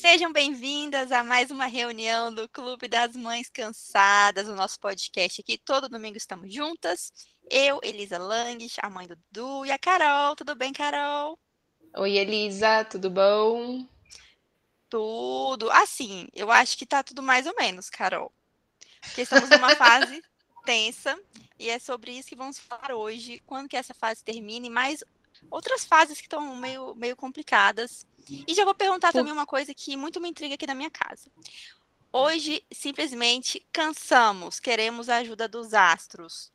Sejam bem-vindas a mais uma reunião do Clube das Mães Cansadas, o nosso podcast aqui. Todo domingo estamos juntas. Eu, Elisa Lang, a mãe do Dudu, e a Carol. Tudo bem, Carol? Oi, Elisa, tudo bom? Tudo. Assim, eu acho que tá tudo mais ou menos, Carol. Porque estamos numa fase tensa e é sobre isso que vamos falar hoje. Quando que essa fase termine, mais outras fases que estão meio, meio complicadas. E já vou perguntar também uma coisa que muito me intriga aqui na minha casa. Hoje, simplesmente, cansamos, queremos a ajuda dos astros.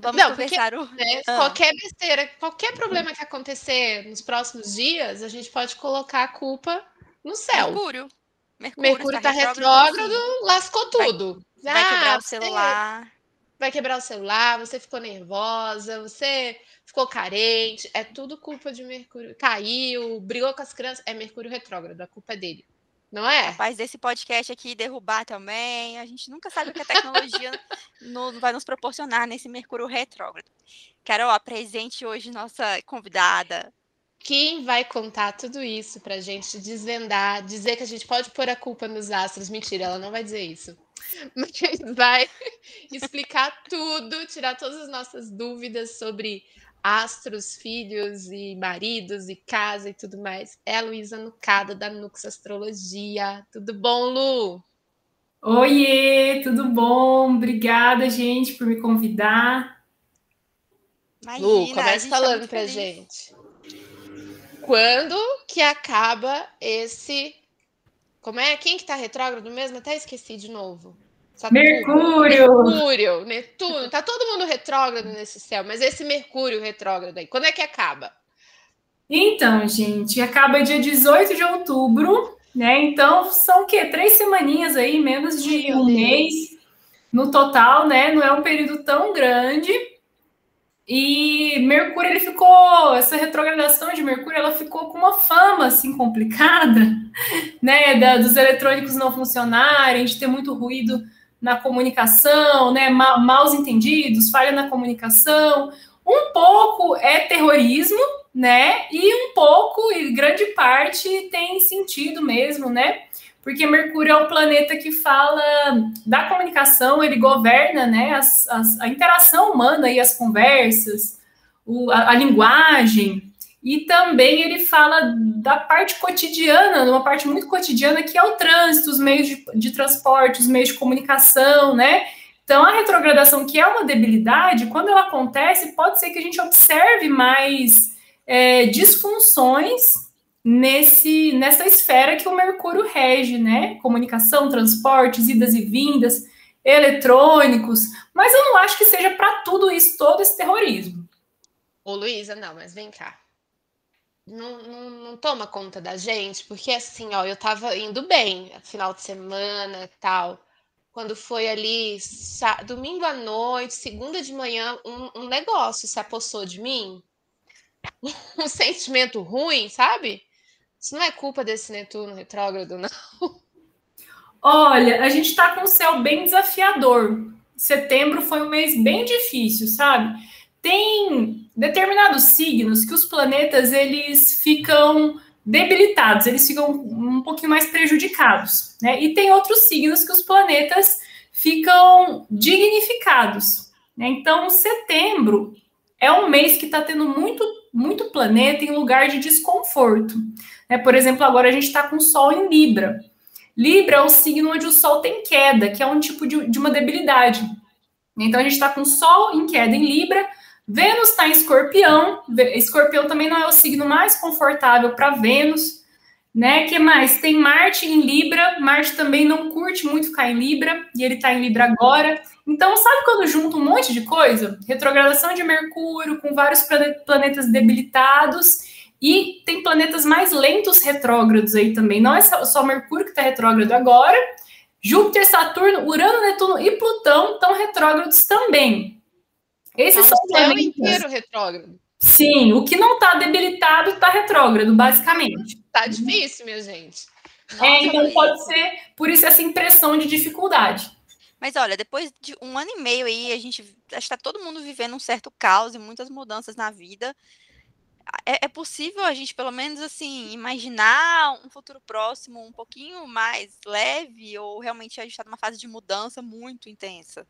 Vamos Não, conversar porque, o... né, ah. Qualquer besteira, qualquer problema que acontecer nos próximos dias, a gente pode colocar a culpa no céu. Mercúrio. Mercúrio, Mercúrio tá, retrógrado, retrógrado lascou tudo. Vai, vai quebrar ah, o celular. Vai quebrar o celular, você ficou nervosa, você ficou carente, é tudo culpa de Mercúrio. Caiu, brigou com as crianças, é Mercúrio retrógrado, a culpa é dele. Não é? Capaz desse podcast aqui derrubar também. A gente nunca sabe o que a tecnologia no, vai nos proporcionar nesse Mercúrio retrógrado. Carol, apresente hoje nossa convidada. Quem vai contar tudo isso pra gente desvendar, dizer que a gente pode pôr a culpa nos astros? Mentira, ela não vai dizer isso. Mas vai explicar tudo, tirar todas as nossas dúvidas sobre astros, filhos e maridos e casa e tudo mais. É a Luísa Nucada da Nux Astrologia. Tudo bom, Lu? Oiê, tudo bom? Obrigada, gente, por me convidar. Imagina, Lu, começa tá falando tá pra feliz. gente. Quando que acaba esse. Como é? Quem que tá retrógrado mesmo? Até esqueci de novo. Saturno, Mercúrio! Mercúrio, Netuno, tá todo mundo retrógrado nesse céu, mas esse Mercúrio retrógrado aí, quando é que acaba? Então, gente, acaba dia 18 de outubro, né? Então, são o quê? Três semaninhas aí, menos de Meu um Deus. mês no total, né? Não é um período tão grande. E Mercúrio, ele ficou, essa retrogradação de Mercúrio, ela ficou com uma fama, assim, complicada, né? Da, dos eletrônicos não funcionarem, de ter muito ruído na comunicação, né, ma maus entendidos, falha na comunicação. Um pouco é terrorismo, né? E um pouco, e grande parte, tem sentido mesmo, né? Porque Mercúrio é o planeta que fala da comunicação, ele governa né, as, as, a interação humana e as conversas, o, a, a linguagem. E também ele fala da parte cotidiana, uma parte muito cotidiana, que é o trânsito, os meios de, de transporte, os meios de comunicação, né? Então, a retrogradação, que é uma debilidade, quando ela acontece, pode ser que a gente observe mais é, disfunções nesse nessa esfera que o Mercúrio rege, né? Comunicação, transportes, idas e vindas, eletrônicos. Mas eu não acho que seja para tudo isso, todo esse terrorismo. Ô, Luísa, não, mas vem cá não, não, não, toma conta da gente, porque assim, ó, eu tava indo bem, final de semana tal. Quando foi ali, domingo à noite, segunda de manhã, um, um negócio se apossou de mim. Um sentimento ruim, sabe? Isso não é culpa desse Netuno retrógrado, não. Olha, a gente tá com um céu bem desafiador. Setembro foi um mês bem difícil, sabe? tem determinados signos que os planetas eles ficam debilitados, eles ficam um pouquinho mais prejudicados, né? E tem outros signos que os planetas ficam dignificados. Né? Então, setembro é um mês que está tendo muito, muito planeta em lugar de desconforto. Né? Por exemplo, agora a gente está com o Sol em Libra. Libra é o signo onde o Sol tem queda, que é um tipo de, de uma debilidade. Então, a gente está com Sol em queda em Libra, Vênus está em escorpião. Escorpião também não é o signo mais confortável para Vênus. Né? que mais? Tem Marte em Libra. Marte também não curte muito ficar em Libra. E ele está em Libra agora. Então, sabe quando junta um monte de coisa? Retrogradação de Mercúrio, com vários planetas debilitados. E tem planetas mais lentos retrógrados aí também. Não é só Mercúrio que está retrógrado agora. Júpiter, Saturno, Urano, Netuno e Plutão estão retrógrados também. Esses tá são planetas. inteiro retrógrado. Sim, o que não está debilitado está retrógrado, basicamente. Tá difícil, minha gente. É, Nossa, é, então pode ser por isso essa impressão de dificuldade. Mas olha, depois de um ano e meio aí, a gente está todo mundo vivendo um certo caos e muitas mudanças na vida. é, é, possível a gente, pelo menos assim, imaginar um futuro próximo um pouquinho mais leve ou realmente a gente está numa fase de mudança muito intensa?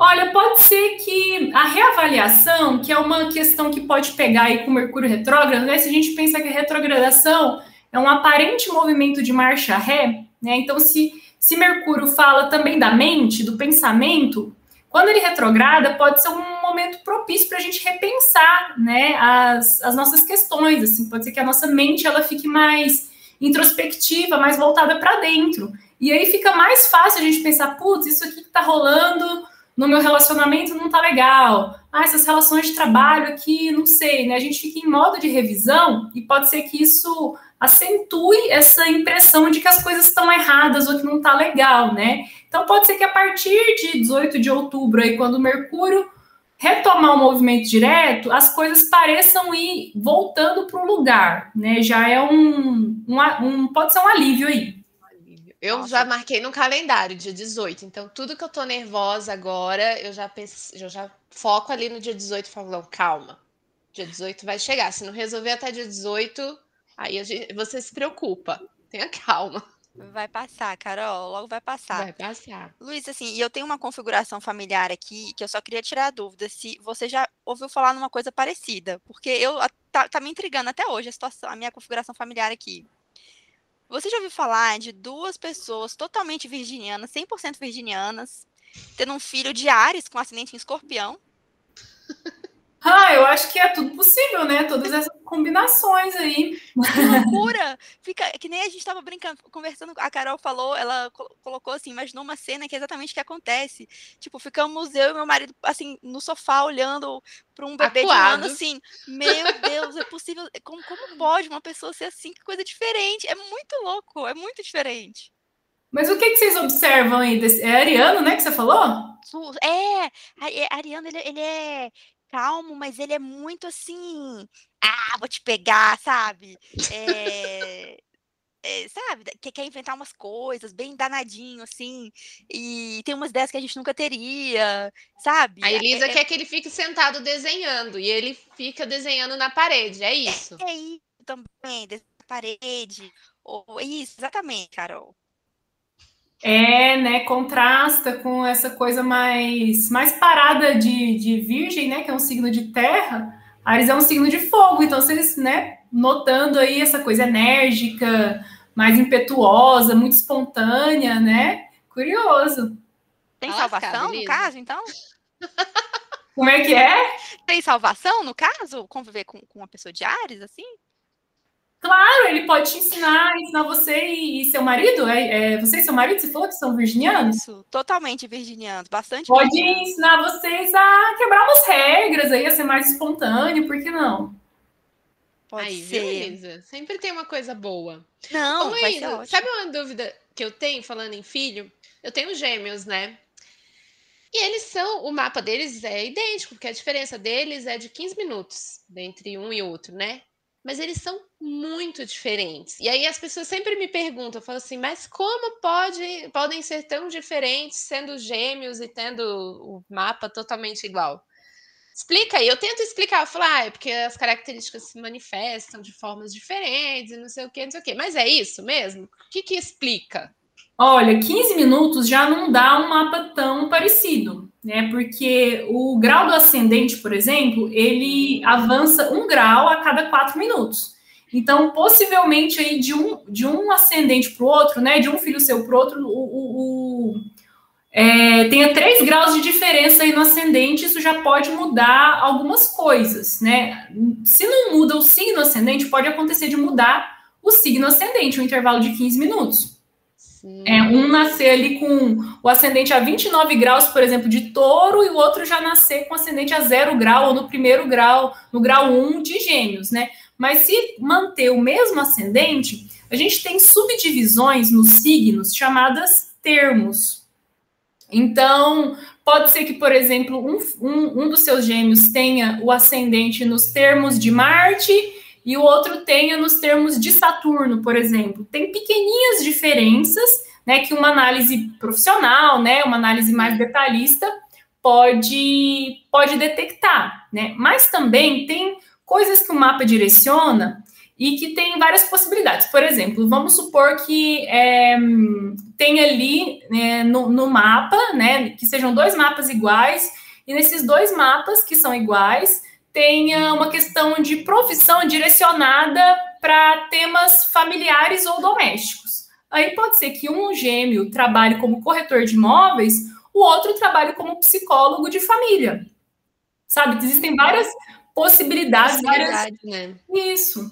Olha, pode ser que a reavaliação, que é uma questão que pode pegar aí com Mercúrio retrógrado, né? Se a gente pensa que a retrogradação é um aparente movimento de marcha ré, né? Então, se, se Mercúrio fala também da mente, do pensamento, quando ele retrograda, pode ser um momento propício para a gente repensar, né, as, as nossas questões, assim, pode ser que a nossa mente ela fique mais introspectiva, mais voltada para dentro. E aí fica mais fácil a gente pensar, putz, isso aqui que está rolando no meu relacionamento não tá legal. Ah, essas relações de trabalho aqui, não sei, né? A gente fica em modo de revisão e pode ser que isso acentue essa impressão de que as coisas estão erradas ou que não tá legal, né? Então pode ser que a partir de 18 de outubro, aí, quando o Mercúrio retomar o movimento direto, as coisas pareçam ir voltando para o lugar, né? Já é um, um, um, pode ser um alívio aí. Eu Nossa. já marquei no calendário, dia 18. Então, tudo que eu tô nervosa agora, eu já, pense, eu já foco ali no dia 18 e falo, não, calma. Dia 18 vai chegar. Se não resolver até dia 18, aí gente, você se preocupa. Tenha calma. Vai passar, Carol, logo vai passar. Vai passar. Luiz, assim, e eu tenho uma configuração familiar aqui que eu só queria tirar a dúvida se você já ouviu falar numa coisa parecida, porque eu tá, tá me intrigando até hoje a situação, a minha configuração familiar aqui. Você já ouviu falar de duas pessoas totalmente virginianas, 100% virginianas, tendo um filho de Ares com ascendente em escorpião? Ah, eu acho que é tudo possível, né? Todas essas combinações aí. Que loucura! Fica que nem a gente estava brincando, conversando, a Carol falou, ela colocou assim, imaginou uma cena que é exatamente o que acontece. Tipo, ficamos eu e meu marido assim no sofá olhando para um bebê Acuado. de um ano assim, meu Deus, é possível, como, como pode uma pessoa ser assim? Que coisa diferente. É muito louco, é muito diferente. Mas o que, que vocês observam aí? Desse... É Ariano, né, que você falou? É, é Ariano, ele, ele é calmo, mas ele é muito assim, ah, vou te pegar, sabe? É, é, sabe, que quer inventar umas coisas, bem danadinho, assim, e tem umas ideias que a gente nunca teria, sabe? A Elisa é, quer que ele fique sentado desenhando, e ele fica desenhando na parede, é isso? É, é isso também, desenhando na parede, ou, isso, exatamente, Carol. É, né? Contrasta com essa coisa mais, mais parada de, de virgem, né? Que é um signo de terra. Ares é um signo de fogo, então vocês, né? Notando aí essa coisa enérgica, mais impetuosa, muito espontânea, né? Curioso. Tem salvação no caso, então? Como é que é? Tem salvação no caso? Conviver com, com uma pessoa de Ares, assim? Claro, ele pode te ensinar, ensinar você e, seu marido. É, é, você e seu marido, você falou que são virginianos? Isso, totalmente virginianos, bastante Pode virginianos. ensinar vocês a quebrar umas regras, aí, a ser mais espontâneo, por que não? Pode aí, ser. Sempre tem uma coisa boa. Não, Ô, sabe uma dúvida que eu tenho, falando em filho? Eu tenho gêmeos, né? E eles são, o mapa deles é idêntico, porque a diferença deles é de 15 minutos entre um e outro, né? Mas eles são muito diferentes. E aí as pessoas sempre me perguntam, falam assim, mas como pode, podem ser tão diferentes sendo gêmeos e tendo o mapa totalmente igual? Explica aí, eu tento explicar, eu falo, ah, é porque as características se manifestam de formas diferentes, não sei o que, não sei o que. Mas é isso mesmo? O que que explica? Olha, 15 minutos já não dá um mapa tão parecido, né? Porque o grau do ascendente, por exemplo, ele avança um grau a cada quatro minutos. Então, possivelmente aí de um, de um ascendente para o outro, né? De um filho seu para o outro, o, o é, tenha três graus de diferença aí no ascendente, isso já pode mudar algumas coisas, né? Se não muda o signo ascendente, pode acontecer de mudar o signo ascendente, um intervalo de 15 minutos. É, um nascer ali com o ascendente a 29 graus, por exemplo, de touro, e o outro já nascer com ascendente a zero grau, ou no primeiro grau, no grau 1 de gêmeos, né? Mas se manter o mesmo ascendente, a gente tem subdivisões nos signos chamadas termos. Então, pode ser que, por exemplo, um, um, um dos seus gêmeos tenha o ascendente nos termos de Marte e o outro tenha nos termos de Saturno, por exemplo. Tem pequeninhas diferenças, né, que uma análise profissional, né, uma análise mais detalhista pode pode detectar, né? Mas também tem coisas que o mapa direciona e que tem várias possibilidades. Por exemplo, vamos supor que é, tem ali né, no, no, mapa, né, que sejam dois mapas iguais, e nesses dois mapas que são iguais, tenha uma questão de profissão direcionada para temas familiares ou domésticos. Aí pode ser que um gêmeo trabalhe como corretor de imóveis, o outro trabalhe como psicólogo de família. Sabe? Existem várias possibilidades. Possibilidade, várias... né? Isso.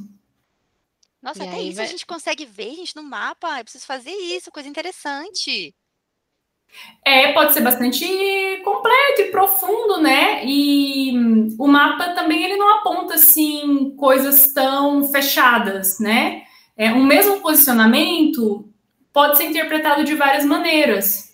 Nossa, e até isso vai... a gente consegue ver, gente, no mapa. Eu preciso fazer isso, coisa interessante. É, pode ser bastante completo e profundo, né? E o mapa também ele não aponta assim coisas tão fechadas, né? É, um mesmo posicionamento pode ser interpretado de várias maneiras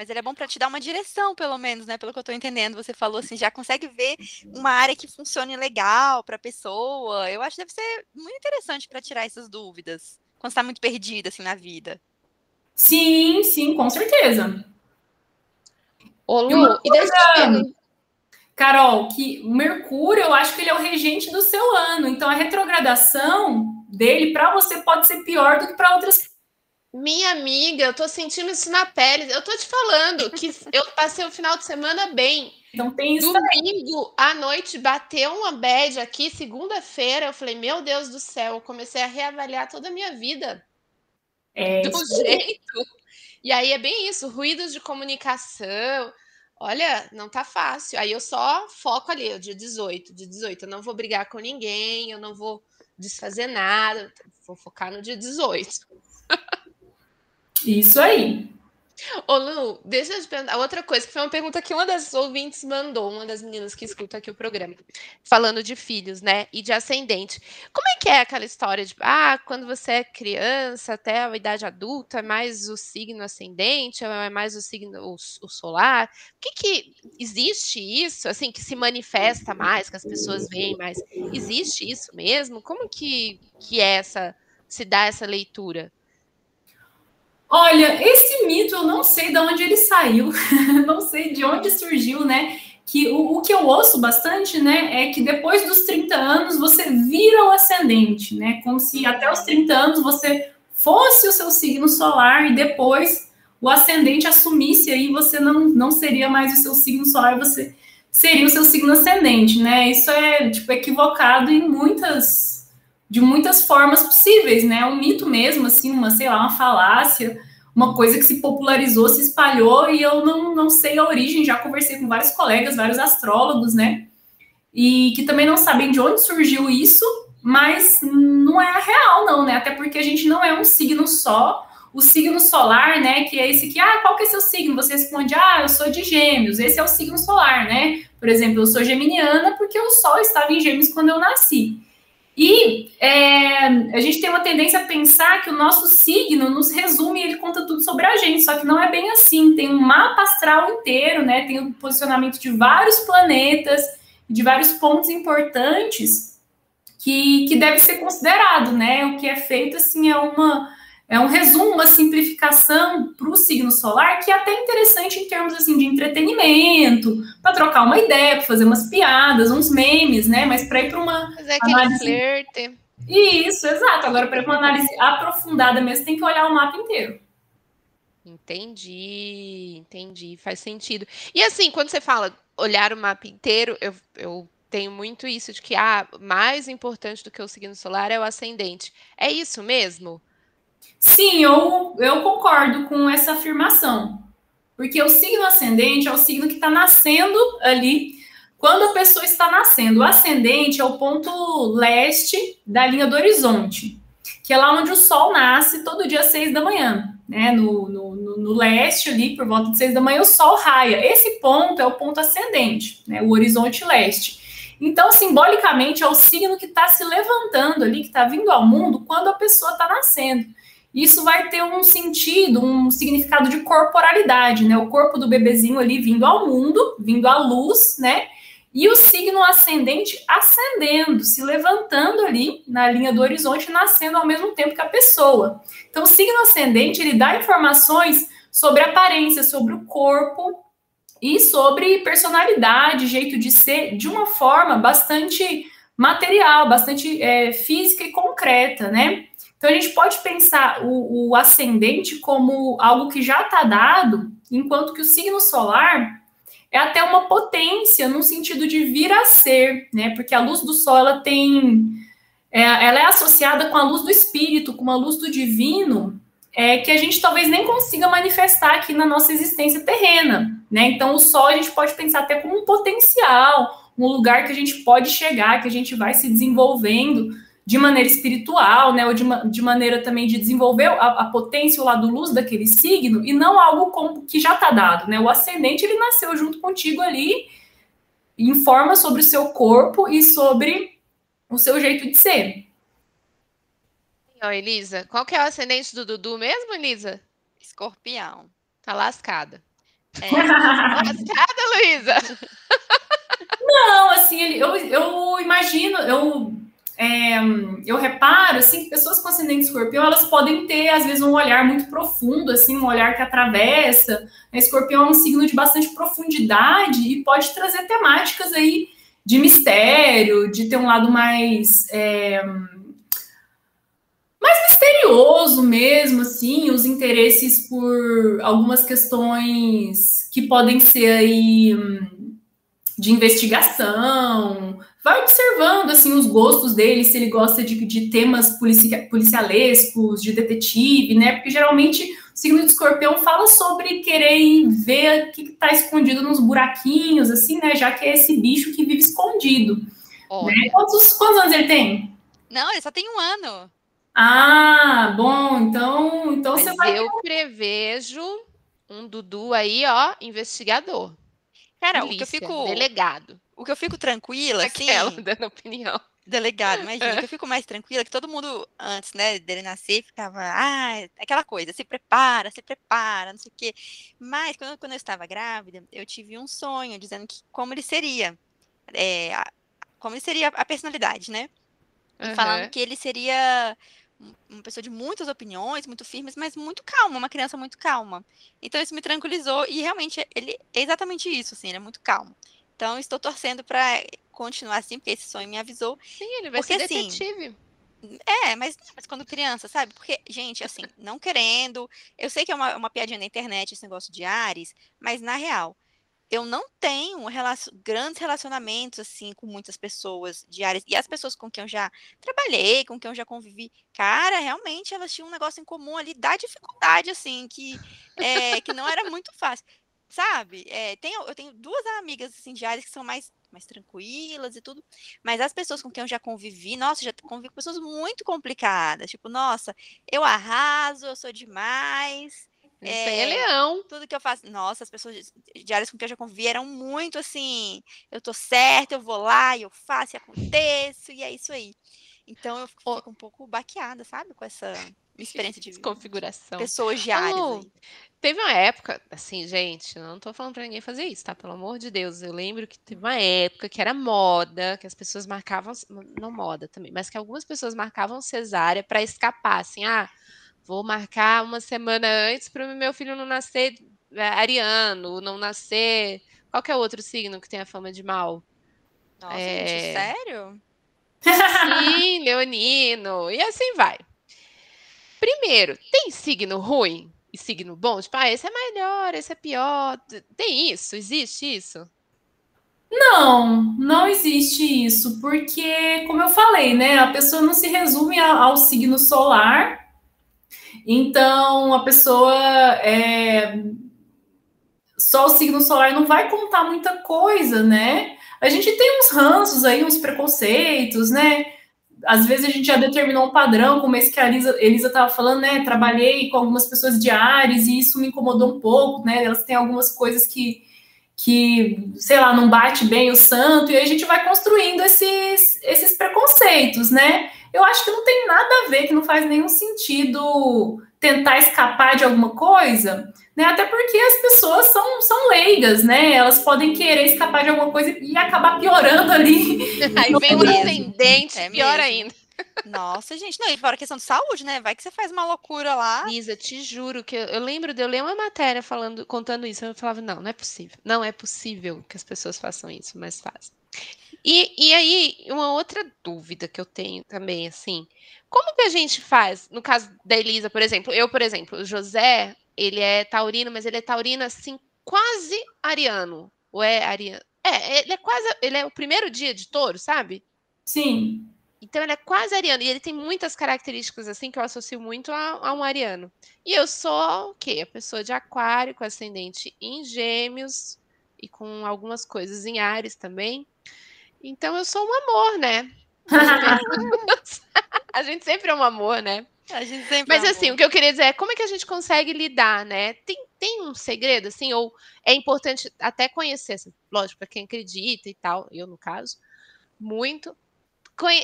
mas ele é bom para te dar uma direção, pelo menos, né? Pelo que eu estou entendendo, você falou assim, já consegue ver uma área que funcione legal para a pessoa. Eu acho que deve ser muito interessante para tirar essas dúvidas, quando está muito perdida assim na vida. Sim, sim, com certeza. Ô, Lu, e, eu Carol, que o Mercúrio, eu acho que ele é o regente do seu ano. Então, a retrogradação dele para você pode ser pior do que para outras minha amiga, eu tô sentindo isso na pele. Eu tô te falando que eu passei o final de semana bem. Então tem isso. Domingo à noite bateu uma bad aqui, segunda-feira. Eu falei, meu Deus do céu, eu comecei a reavaliar toda a minha vida. É, do jeito. E aí é bem isso, ruídos de comunicação. Olha, não tá fácil. Aí eu só foco ali, o dia 18, dia 18. Eu não vou brigar com ninguém, eu não vou desfazer nada, vou focar no dia 18. Isso aí. Ô, Lu, deixa eu te perguntar. Outra coisa, que foi uma pergunta que uma das ouvintes mandou, uma das meninas que escuta aqui o programa, falando de filhos, né? E de ascendente. Como é que é aquela história de, ah, quando você é criança até a idade adulta, é mais o signo ascendente, é mais o signo o, o solar? O que que existe isso, assim, que se manifesta mais, que as pessoas veem mais? Existe isso mesmo? Como que, que é essa, se dá essa leitura? Olha, esse mito eu não sei de onde ele saiu, não sei de onde surgiu, né? Que o, o, que eu ouço bastante, né, é que depois dos 30 anos você vira o ascendente, né? Como se até os 30 anos você fosse o seu signo solar e depois o ascendente assumisse aí você não, não seria mais o seu signo solar, você seria o seu signo ascendente, né? Isso é tipo equivocado em muitas de muitas formas possíveis, né? Um mito mesmo, assim, uma, sei lá, uma falácia, uma coisa que se popularizou, se espalhou, e eu não, não sei a origem, já conversei com vários colegas, vários astrólogos, né? E que também não sabem de onde surgiu isso, mas não é real, não, né? Até porque a gente não é um signo só. O signo solar, né? Que é esse que, ah, qual que é seu signo? Você responde, ah, eu sou de gêmeos, esse é o signo solar, né? Por exemplo, eu sou geminiana porque o sol estava em gêmeos quando eu nasci. E é, a gente tem uma tendência a pensar que o nosso signo nos resume, ele conta tudo sobre a gente, só que não é bem assim. Tem um mapa astral inteiro, né? Tem o posicionamento de vários planetas, de vários pontos importantes que, que deve ser considerado, né? O que é feito assim é uma é um resumo, uma simplificação para o signo solar que é até interessante em termos assim de entretenimento, para trocar uma ideia, para fazer umas piadas, uns memes, né? Mas para ir para uma aquele análise... flerte. Isso, exato. Agora para uma análise aprofundada mesmo tem que olhar o mapa inteiro. Entendi, entendi, faz sentido. E assim, quando você fala olhar o mapa inteiro, eu, eu tenho muito isso de que ah, mais importante do que o signo solar é o ascendente. É isso mesmo? Sim, eu, eu concordo com essa afirmação. Porque o signo ascendente é o signo que está nascendo ali quando a pessoa está nascendo. O ascendente é o ponto leste da linha do horizonte, que é lá onde o sol nasce todo dia às seis da manhã. Né? No, no, no, no leste, ali, por volta de seis da manhã, o sol raia. Esse ponto é o ponto ascendente, né? o horizonte leste. Então, simbolicamente, é o signo que está se levantando ali, que está vindo ao mundo quando a pessoa está nascendo isso vai ter um sentido, um significado de corporalidade, né? O corpo do bebezinho ali vindo ao mundo, vindo à luz, né? E o signo ascendente ascendendo, se levantando ali na linha do horizonte, nascendo ao mesmo tempo que a pessoa. Então, o signo ascendente ele dá informações sobre aparência, sobre o corpo, e sobre personalidade, jeito de ser, de uma forma bastante material, bastante é, física e concreta, né? Então a gente pode pensar o, o ascendente como algo que já está dado, enquanto que o signo solar é até uma potência no sentido de vir a ser, né? Porque a luz do sol ela tem, é, ela é associada com a luz do espírito, com uma luz do divino, é, que a gente talvez nem consiga manifestar aqui na nossa existência terrena, né? Então o sol a gente pode pensar até como um potencial, um lugar que a gente pode chegar, que a gente vai se desenvolvendo de maneira espiritual, né, ou de, de maneira também de desenvolver a, a, potência, o lado luz daquele signo, e não algo como, que já está dado, né? O ascendente ele nasceu junto contigo ali, informa sobre o seu corpo e sobre o seu jeito de ser. Ó, Elisa, qual que é o ascendente do Dudu mesmo, Elisa? Escorpião. Tá lascada. É. lascada, Luísa? Não, assim, eu, eu imagino, eu é, eu reparo assim que pessoas com ascendente escorpião elas podem ter às vezes um olhar muito profundo assim um olhar que atravessa né? escorpião é um signo de bastante profundidade e pode trazer temáticas aí de mistério de ter um lado mais é, mais misterioso mesmo assim os interesses por algumas questões que podem ser aí hum, de investigação vai observando assim os gostos dele, se ele gosta de, de temas policia, policialescos, de detetive, né? Porque geralmente o signo de escorpião fala sobre querer ver o que está escondido nos buraquinhos, assim, né? Já que é esse bicho que vive escondido. Né? Quantos, quantos anos ele tem? Não, ele só tem um ano. Ah, bom, então, então Mas você vai. Eu prevejo um Dudu aí, ó, investigador. Cara, Polícia, o que eu fico. Delegado. O que eu fico tranquila, Aquela, assim. dando opinião. Delegado, imagina. É. Que eu fico mais tranquila é que todo mundo, antes, né, dele nascer, ficava, ah, aquela coisa, se prepara, se prepara, não sei o quê. Mas, quando, quando eu estava grávida, eu tive um sonho dizendo que como ele seria. É, como ele seria a personalidade, né? Uhum. falando que ele seria uma pessoa de muitas opiniões, muito firmes, mas muito calma, uma criança muito calma. Então isso me tranquilizou e realmente ele é exatamente isso, assim, ele é muito calmo. Então, estou torcendo para continuar assim, porque esse sonho me avisou. Sim, ele vai porque, ser assim, detetive. Assim, é, mas, mas quando criança, sabe? Porque, gente, assim, não querendo. Eu sei que é uma, uma piadinha na internet esse negócio de Ares, mas na real, eu não tenho relacion, grandes relacionamentos assim com muitas pessoas de Ares. E as pessoas com quem eu já trabalhei, com quem eu já convivi, cara, realmente elas tinham um negócio em comum ali da dificuldade, assim, que, é, que não era muito fácil sabe? É, eu tenho duas amigas assim, diárias que são mais, mais tranquilas e tudo, mas as pessoas com quem eu já convivi, nossa, já convivi com pessoas muito complicadas, tipo, nossa, eu arraso, eu sou demais. Isso é, é leão. Tudo que eu faço. Nossa, as pessoas diárias com quem eu já convivi eram muito assim. Eu tô certa, eu vou lá eu faço e aconteço, e é isso aí. Então eu fico um pouco baqueada, sabe? Com essa experiência de configuração. Pessoas diárias. Oh, teve uma época, assim, gente, não tô falando para ninguém fazer isso, tá? Pelo amor de Deus. Eu lembro que teve uma época que era moda, que as pessoas marcavam, não moda também, mas que algumas pessoas marcavam cesárea para escapar, assim, ah, vou marcar uma semana antes para o meu filho não nascer é, ariano, não nascer. Qual que é outro signo que tem a fama de mal? Nossa, é... gente, sério? Sim, leonino. E assim vai. Primeiro, tem signo ruim signo bom? Tipo, ah, esse é melhor, esse é pior. Tem isso? Existe isso? Não, não existe isso, porque, como eu falei, né, a pessoa não se resume ao signo solar. Então, a pessoa é, só o signo solar não vai contar muita coisa, né? A gente tem uns ranços aí, uns preconceitos, né? Às vezes a gente já determinou um padrão, como esse que a Elisa estava falando, né? Trabalhei com algumas pessoas de Ares e isso me incomodou um pouco, né? Elas têm algumas coisas que, que sei lá, não bate bem o santo, e aí a gente vai construindo esses, esses preconceitos, né? Eu acho que não tem nada a ver, que não faz nenhum sentido tentar escapar de alguma coisa, né? Até porque as pessoas são, são leigas, né? Elas podem querer escapar de alguma coisa e acabar piorando ali. Aí vem o ascendente, é pior mesmo. ainda. Nossa, gente, não, e fora a questão de saúde, né? Vai que você faz uma loucura lá. Lisa, te juro que eu, eu lembro de eu ler uma matéria falando, contando isso. Eu falava, não, não é possível. Não é possível que as pessoas façam isso, mas fazem. E, e aí, uma outra dúvida que eu tenho também, assim, como que a gente faz, no caso da Elisa, por exemplo, eu, por exemplo, o José, ele é taurino, mas ele é taurino, assim, quase ariano, ou é ariano? É, ele é quase, ele é o primeiro dia de touro, sabe? Sim. Então ele é quase ariano, e ele tem muitas características, assim, que eu associo muito a, a um ariano. E eu sou, o quê? A pessoa de aquário, com ascendente em gêmeos, e com algumas coisas em Ares também. Então eu sou um amor, né? a gente sempre é um amor, né? A gente sempre Mas é assim, amor. o que eu queria dizer é como é que a gente consegue lidar, né? Tem, tem um segredo, assim, ou é importante até conhecer, assim, lógico, para quem acredita e tal, eu no caso, muito,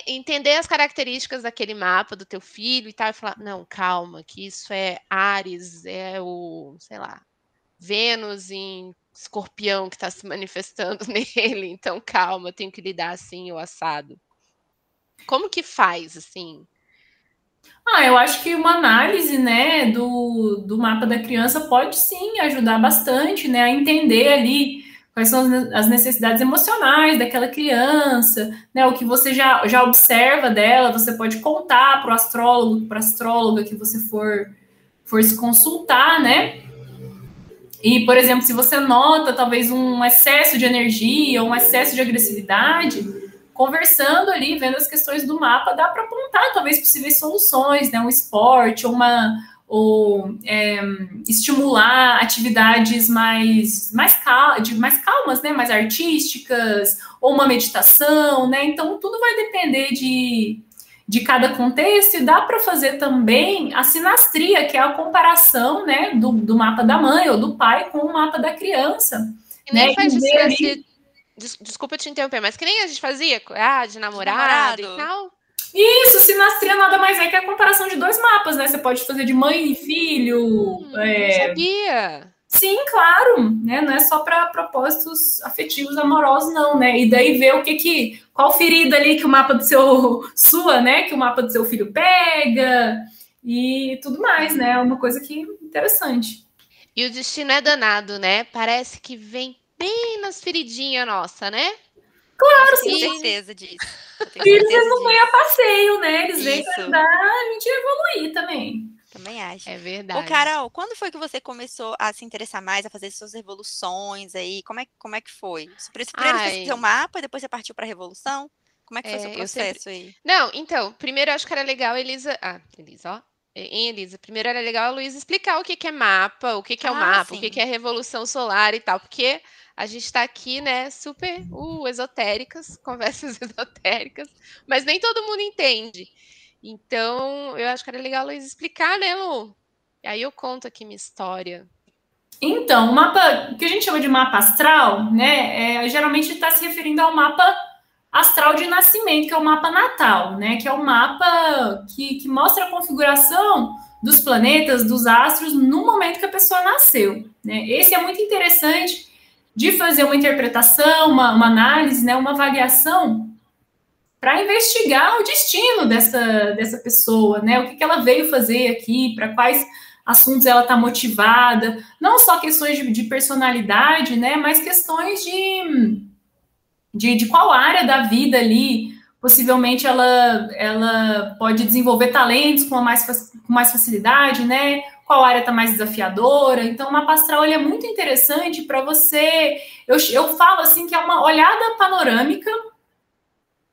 entender as características daquele mapa do teu filho e tal, e falar, não, calma, que isso é Ares, é o, sei lá, Vênus em escorpião que está se manifestando nele, então calma, tenho que lidar assim, o assado. Como que faz, assim? Ah, eu acho que uma análise, né, do, do mapa da criança pode sim ajudar bastante, né, a entender ali quais são as ne- as necessidades emocionais daquela criança, né, o que você já, já observa dela, você pode contar para o astrólogo, para a astróloga que você for, for se consultar, né, e, por exemplo, se você nota talvez um excesso de energia, um excesso de agressividade, conversando ali, vendo as questões do mapa, dá para apontar talvez possíveis soluções, né? Um esporte, uma ou é, estimular atividades mais mais, cal, de, mais calmas, né? Mais artísticas, ou uma meditação, né? Então tudo vai depender de, de cada contexto e dá para fazer também a sinastria, que é a comparação, né? Do, do mapa da mãe ou do pai com o mapa da criança. Que nem Né, faz e des- Desculpa te interromper, mas que nem a gente fazia, ah, de namorado, namorado. e tal. Isso, sinastria nada mais é que a comparação de dois mapas, né? Você pode fazer de mãe e filho. Hum, é, sabia. Sim, claro, né? Não é só para propósitos afetivos amorosos, não, né? E daí ver o que que qual ferida ali que o mapa do seu sua, né? Que o mapa do seu filho pega e tudo mais, né? É uma coisa que interessante. E o destino é danado, né? Parece que vem bem nas feridinhas nossa, né? Claro, sim. tenho certeza disso. Eu tenho Filhos certeza não vêm a passeio, né? Eles vêm ajudar a gente evoluir também. Também acho. É verdade. Ô, Carol, quando foi que você começou a se interessar mais, a fazer suas revoluções aí? Como é, como é que foi? Você Primeiro Ai. fez seu mapa, depois você partiu para a revolução? Como é que foi É, seu eu sempre- processo aí? Não, então, primeiro eu acho que era legal, Elisa. Ah, Elisa, ó. Em Elisa, primeiro era legal a Luísa explicar o que, que é mapa, o que, que é o Ah, mapa, o que, sim. que é revolução solar e tal, porque a gente está aqui, né, super uh, esotéricas, conversas esotéricas, mas nem todo mundo entende. Então, eu acho que era legal a Luísa explicar, né, Lu? E aí eu conto aqui minha história. Então, o mapa, o que a gente chama de mapa astral, né, é, geralmente está se referindo ao mapa astral de nascimento, que é o mapa natal, né, que é o mapa que, que mostra a configuração dos planetas, dos astros, no momento que a pessoa nasceu. Né? Esse é muito interessante de fazer uma interpretação, uma, uma análise, né, uma avaliação para investigar o destino dessa, dessa pessoa, né, o que, que ela veio fazer aqui, para quais assuntos ela está motivada, não só questões de, de personalidade, né, mas questões de, de, de qual área da vida ali possivelmente ela, ela pode desenvolver talentos com, mais, com mais facilidade, né? Qual área está mais desafiadora? Então, o mapa astral ele é muito interessante para você. Eu, eu falo assim que é uma olhada panorâmica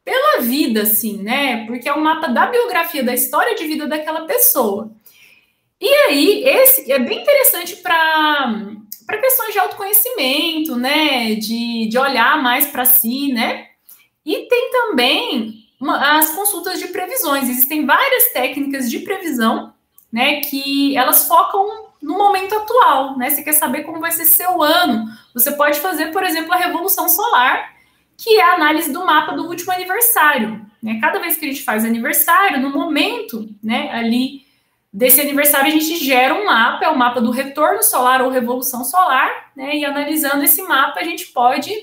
pela vida, assim, né? Porque é um mapa da biografia, da história de vida daquela pessoa. E aí, esse é bem interessante para para questões de autoconhecimento, né? De, de olhar mais para si, né? E tem também uma- as consultas de previsões. Existem várias técnicas de previsão, né? Que elas focam no momento atual, né? Você quer saber como vai ser seu ano? Você pode fazer, por exemplo, a revolução solar, que é a análise do mapa do último aniversário. Né? Cada vez que a gente faz aniversário, no momento, né? Ali desse aniversário a gente gera um mapa, é o mapa do retorno solar ou revolução solar, né? E analisando esse mapa a gente pode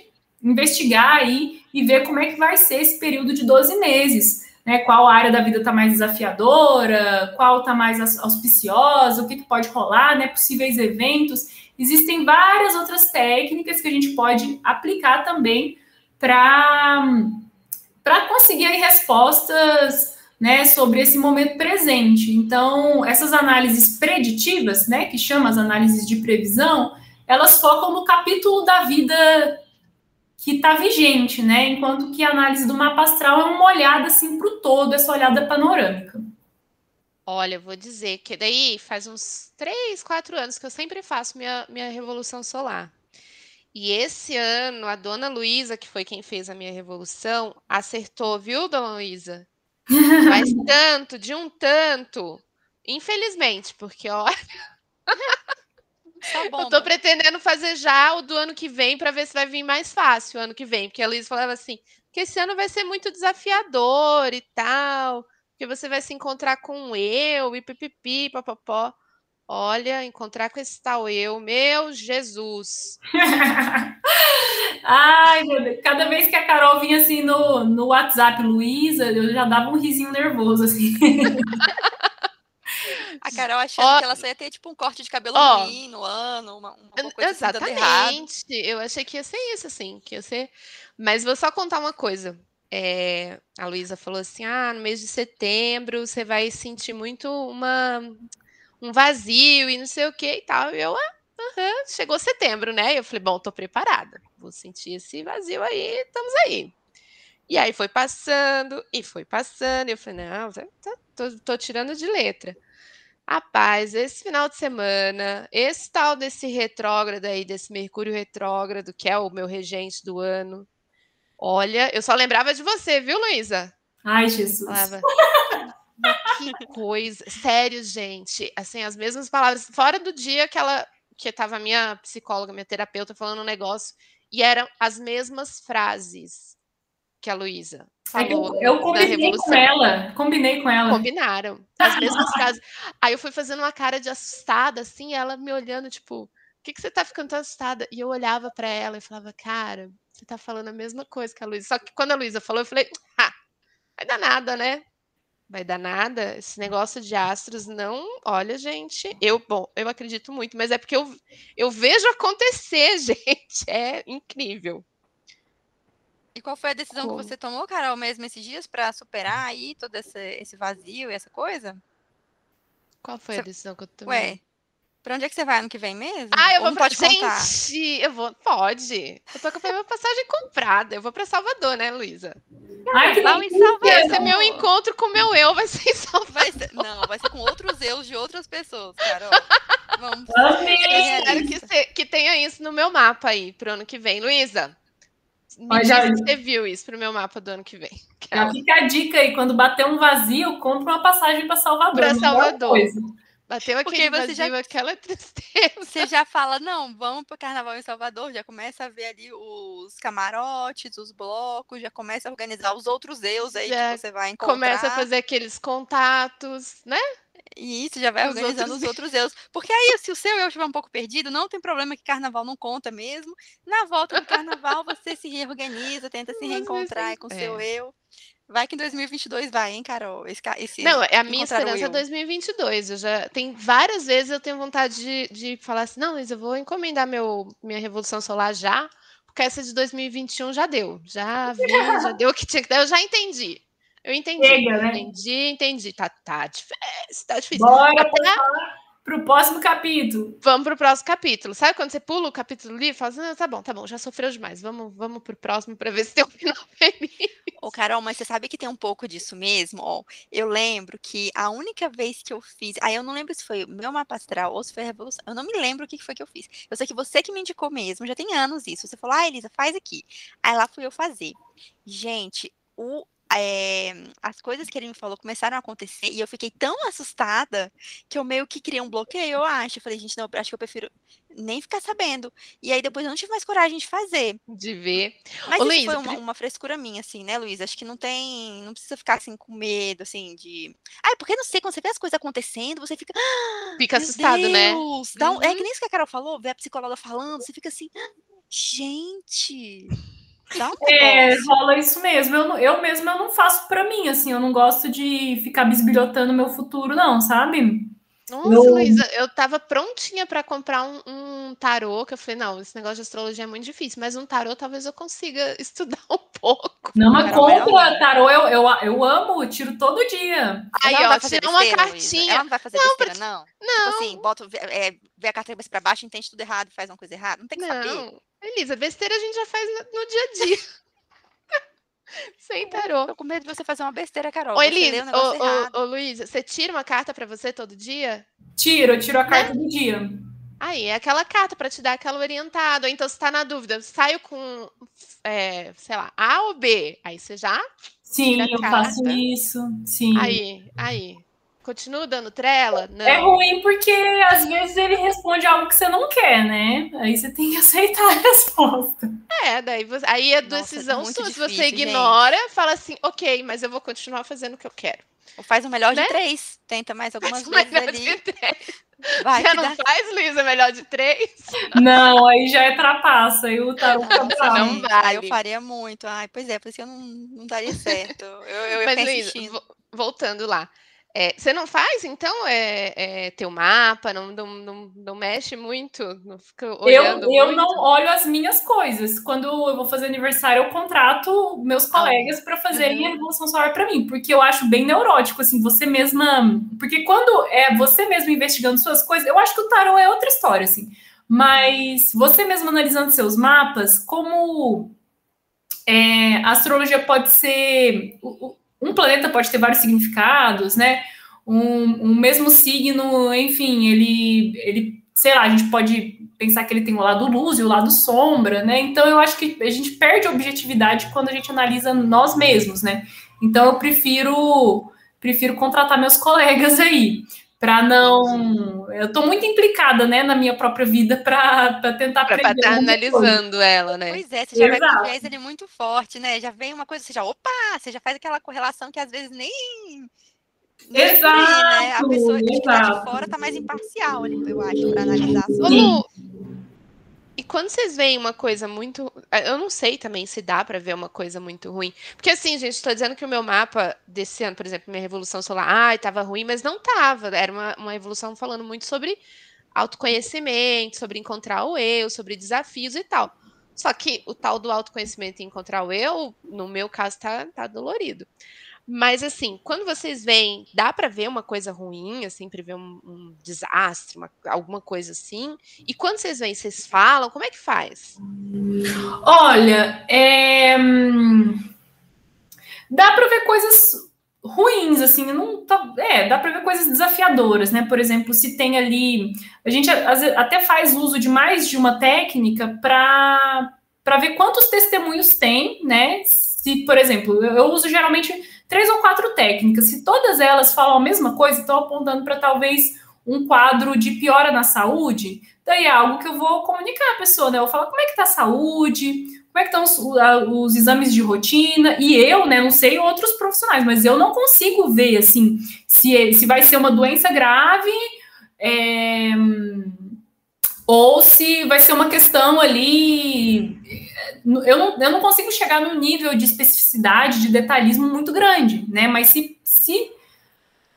investigar aí e ver como é que vai ser esse período de 12 meses. Né? Qual área da vida está mais desafiadora, qual está mais auspiciosa, o que, que pode rolar, né? Possíveis eventos. Existem várias outras técnicas que a gente pode aplicar também para conseguir respostas né, sobre esse momento presente. Então, essas análises preditivas, né, que chama as análises de previsão, elas focam no capítulo da vida que está vigente, né? Enquanto que a análise do mapa astral é uma olhada assim para o todo, essa olhada panorâmica. Olha, eu vou dizer que daí faz uns três, quatro anos que eu sempre faço minha, minha revolução solar. E esse ano, a dona Luísa, que foi quem fez a minha revolução, acertou, viu, dona Luísa? Mas tanto, de um tanto. Infelizmente, porque olha. Bom, eu tô pretendendo fazer já o do ano que vem para ver se vai vir mais fácil o ano que vem. Porque a Luísa falava assim: que esse ano vai ser muito desafiador e tal. Porque você vai se encontrar com eu e pipipi, papapó. Olha, encontrar com esse tal eu, meu Jesus. Ai, meu Deus. Cada vez que a Carol vinha assim no, no WhatsApp, Luísa, eu já dava um risinho nervoso, assim. Carol achando que ela só ia ter, tipo, um corte de cabelo ruim no ano, uma, uma coisa assim, Exatamente. Eu achei que ia ser isso, assim, que ia ser... Mas vou só contar uma coisa. É, a Luísa falou assim, ah, no mês de setembro você vai sentir muito uma um vazio e não sei o que e tal. E eu, ah, uhum. chegou setembro, né? E eu falei, bom, tô preparada, vou sentir esse vazio aí, estamos aí. E aí foi passando, e foi passando, e eu falei, não, tô, tô, tô tirando de letra. Rapaz, esse final de semana, esse tal desse retrógrado aí, desse Mercúrio retrógrado, que é o meu regente do ano. Olha, eu só lembrava de você, viu, Luísa? Ai, Jesus. Falava, que coisa. Sério, gente. Assim, as mesmas palavras. Fora do dia que ela. Que tava a minha psicóloga, minha terapeuta, falando um negócio. E eram as mesmas frases que a Luísa falou. É eu, eu combinei com ela. Combinei com ela. Combinaram. As mesmas frases. Aí eu fui fazendo uma cara de assustada, assim, ela me olhando, tipo, o que, que você tá ficando tão assustada? E eu olhava para ela e falava, cara, você tá falando a mesma coisa que a Luísa. Só que quando a Luísa falou, eu falei, ah, vai dar nada, né? vai dar nada. Esse negócio de astros não. Olha, gente, eu, bom, eu acredito muito, mas é porque eu, eu vejo acontecer, gente. É incrível. E qual foi a decisão Como? que você tomou, Carol, mesmo esses dias, para superar aí todo esse, esse vazio e essa coisa? Qual foi você... a decisão que eu tomei? Ué, Pra onde é que você vai ano que vem mesmo? Ah, eu Ou vou pra... Pode contar? Gente, eu vou. Pode. Eu tô com a minha passagem comprada. Eu vou pra Salvador, né, Luísa? Ai, que Lá em Salvador. Vai ser meu encontro com o meu eu, vai ser em Salvador. Vai ser... Não, vai ser com outros eus de outras pessoas, Carol. Vamos. Eu espero que, se... que tenha isso no meu mapa aí pro ano que vem. Luísa, me já... você viu isso pro meu mapa do ano que vem. Já fica a dica aí, quando bater um vazio, compra uma passagem para Salvador. Para Salvador. Bateu aquele Porque você já, aquela tristeza. Você já fala, não, vamos para o carnaval em Salvador, já começa a ver ali os camarotes, os blocos, já começa a organizar os outros deus aí já que você vai encontrar. Começa a fazer aqueles contatos, né? E isso já vai os organizando outros... os outros eus. Porque aí, se o seu eu estiver um pouco perdido, não tem problema que carnaval não conta mesmo. Na volta do carnaval, você se reorganiza, tenta se reencontrar com o é. seu eu. Vai que em 2022 vai, hein, Carol? Esse, esse não, é a minha esperança é 2022. Eu já tem várias vezes eu tenho vontade de, de falar assim, não, mas eu vou encomendar meu minha revolução solar já, porque essa de 2021 já deu, já vi, já deu o que tinha que dar, eu já entendi. Eu entendi, Chega, né? entendi, entendi. Tá, tá difícil, tá difícil. Bora Até para o próximo capítulo. Vamos para o próximo capítulo. Sabe quando você pula o capítulo ali e fala assim, ah, tá bom, tá bom, já sofreu demais. Vamos, vamos para o próximo para ver se tem um final feliz. Ô, Carol, mas você sabe que tem um pouco disso mesmo? Ó, eu lembro que a única vez que eu fiz. Aí eu não lembro se foi o meu mapa astral ou se foi a Revolução. Eu não me lembro o que foi que eu fiz. Eu sei que você que me indicou mesmo, já tem anos isso. Você falou, ah, Elisa, faz aqui. Aí lá fui eu fazer. Gente, o é, as coisas que ele me falou começaram a acontecer e eu fiquei tão assustada que eu meio que criei um bloqueio, eu acho. Eu falei, gente, não, acho que eu prefiro nem ficar sabendo. E aí depois eu não tive mais coragem de fazer. De ver. Mas Ô, isso Luísa, foi uma, uma, frescura minha, assim, né, Luiz? Acho que não tem. Não precisa ficar assim com medo, assim, de. Ai, porque não sei, quando você vê as coisas acontecendo, você fica. Ah, fica assustado, né? Deus! né? Um... Uhum. É que nem isso que a Carol falou, ver a psicóloga falando, você fica assim. Ah, gente! Um é, rola isso mesmo. Eu, eu mesmo eu não faço para mim, assim, eu não gosto de ficar bisbilhotando meu futuro, não, sabe? Nossa, eu... Luísa, eu tava prontinha para comprar um, um, tarô, que eu falei, não, esse negócio de astrologia é muito difícil, mas um tarô talvez eu consiga estudar um pouco. Não, mas compra tarô, eu, eu, eu amo, tiro todo dia. Aí, ó, tirar uma cartinha. Luísa. Ela não vai fazer não, besteira, não? Não. Tipo assim, bota, é, vê a carteira para baixo, entende tudo errado, faz uma coisa errada, não tem que não. saber. Elisa, besteira a gente já faz no dia a dia. Sem tarô. Tô com medo de você fazer uma besteira, Carol. Oi, Liz. Ô, ô, ô, Luísa, você tira uma carta para você todo dia? Tiro, eu tiro a né? carta né? do dia. Aí, é aquela carta para te dar aquela orientada. Então, você tá na dúvida, saio com, é, sei lá, A ou B? Aí você já. Sim, eu faço isso. Sim. Aí, aí. Continua dando trela? Não. É ruim porque às vezes ele responde algo que você não quer, né? Aí você tem que aceitar a resposta. É, daí você, aí a decisão Nossa, é sua. Difícil, se você ignora, gente. fala assim, ok, mas eu vou continuar fazendo o que eu quero. Ou faz o melhor né? de três. Tenta mais algumas faz vezes ali. Vai, já não dá... faz, Luísa, melhor de três? Não, aí já é trapaça. Aí o tarô não vai. Eu faria muito. Ai, pois é, por isso que eu não, não daria certo. Eu, eu Mas, Luísa, voltando lá. É, você não faz, então, é, é, teu mapa, não, não, não, não mexe muito, não fica olhando Eu, eu não olho as minhas coisas. Quando eu vou fazer aniversário, eu contrato meus ah, colegas ah, para fazerem uhum. a revolução solar para mim, porque eu acho bem neurótico, assim, você mesma... Porque quando é você mesmo investigando suas coisas, eu acho que o tarot é outra história, assim. Mas você mesmo analisando seus mapas, como é, a astrologia pode ser um planeta pode ter vários significados, né? Um, um, mesmo signo, enfim, ele, ele, sei lá, a gente pode pensar que ele tem o lado luz e o lado sombra, né? Então eu acho que a gente perde a objetividade quando a gente analisa nós mesmos, né? Então eu prefiro prefiro contratar meus colegas aí para não. Eu estou muito implicada, né, na minha própria vida para tentar para estar tá analisando coisa. ela, né? Pois é, você já Exato. vai com o viés ali muito forte, né? Já vem uma coisa, você já, opa, você já faz aquela correlação que às vezes nem. nem exato, né? A pessoa que está de fora está mais imparcial, eu acho, para analisar. E quando vocês veem uma coisa muito. Eh, eu não sei também se dá para ver uma coisa muito ruim. Porque assim, gente, estou dizendo que o meu mapa desse ano, por exemplo, minha Revolução Solar, ai, estava ruim, mas não estava. Era uma, uma evolução falando muito sobre autoconhecimento, sobre encontrar o eu, sobre desafios e tal. Só que o tal do autoconhecimento e encontrar o eu, no meu caso, tá, tá dolorido. Mas assim, quando vocês veem, dá para ver uma coisa ruim, assim, para ver um, um desastre, uma, alguma coisa assim. E quando vocês veem, vocês falam, como é que faz? Olha, é... dá para ver coisas ruins, assim, não tá, é, dá para ver coisas desafiadoras, né? Por exemplo, se tem ali, a gente até faz uso de mais de uma técnica para para ver quantos testemunhos tem, né? Se, por exemplo, eu uso geralmente três ou quatro técnicas. Se todas elas falam a mesma coisa, estão apontando para talvez um quadro de piora na saúde, daí é algo que eu vou comunicar à pessoa, né? Eu vou falar como é que tá a saúde, como é que estão os, os, exames de rotina, e eu, né, não sei outros profissionais, mas eu não consigo ver, assim, se, se vai ser uma doença grave, é, ou se vai ser uma questão ali eu não, eu não consigo chegar num nível de especificidade, de detalhismo muito grande, né? Mas se, se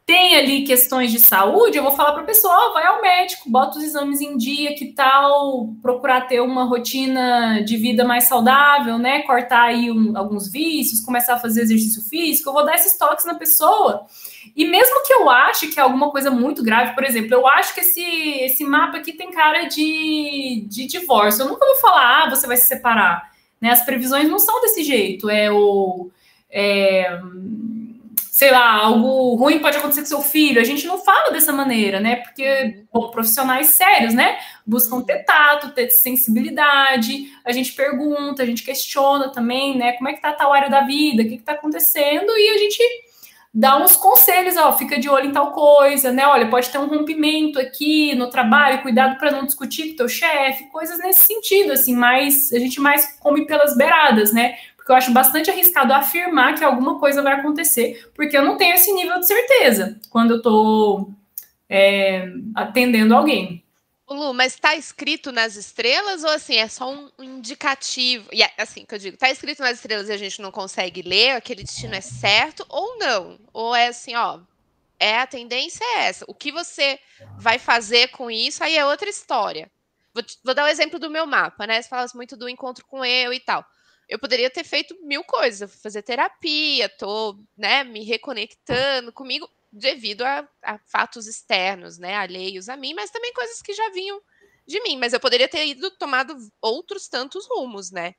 tem ali questões de saúde, eu vou falar para a pessoa, oh, vai ao médico, bota os exames em dia, que tal procurar ter uma rotina de vida mais saudável, né? Cortar aí um, alguns vícios, começar a fazer exercício físico, eu vou dar esses toques na pessoa. E mesmo que eu ache que é alguma coisa muito grave, por exemplo, eu acho que esse, esse mapa aqui tem cara de, de divórcio. Eu nunca vou falar, ah, você vai se separar. Né? As previsões não são desse jeito. É o. É, sei lá, algo ruim pode acontecer com seu filho. A gente não fala dessa maneira, né? Porque bom, profissionais sérios, né? Buscam ter tato, ter sensibilidade. A gente pergunta, a gente questiona também, né? Como é que tá a tal área da vida? O que, que tá acontecendo? E a gente dá uns conselhos, ó, fica de olho em tal coisa, né? Olha, pode ter um rompimento aqui no trabalho, cuidado para não discutir com teu chefe, coisas nesse sentido, assim, mais a gente mais come pelas beiradas, né? Porque eu acho bastante arriscado afirmar que alguma coisa vai acontecer, porque eu não tenho esse nível de certeza quando eu tô é, atendendo alguém. Lu, mas está escrito nas estrelas ou assim, é só um indicativo? E assim, que eu digo, está escrito nas estrelas e a gente não consegue ler, aquele destino é certo ou não? Ou é assim, ó, é a tendência é essa. O que você vai fazer com isso aí é outra história. Vou, vou dar o um exemplo do meu mapa, né? Você fala muito do encontro com eu e tal. Eu poderia ter feito mil coisas, fazer terapia, tô, né, me reconectando comigo devido a, a fatos externos, né, alheios a mim, mas também coisas que já vinham de mim. Mas eu poderia ter ido tomado outros tantos rumos, né,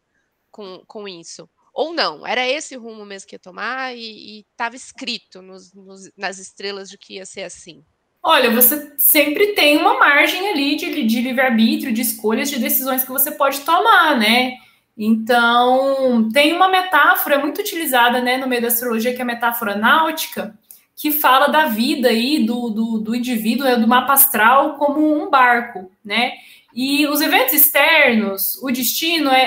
com, com isso. Ou não, era esse rumo mesmo que ia tomar e estava escrito nos, nos, nas estrelas de que ia ser assim. Olha, você sempre tem uma margem ali de, de livre-arbítrio, de escolhas, de decisões que você pode tomar, né? Então, tem uma metáfora muito utilizada né, no meio da astrologia, que é a metáfora náutica, que fala da vida aí do, do, do indivíduo, né, do mapa astral, como um barco, né? E os eventos externos, o destino é,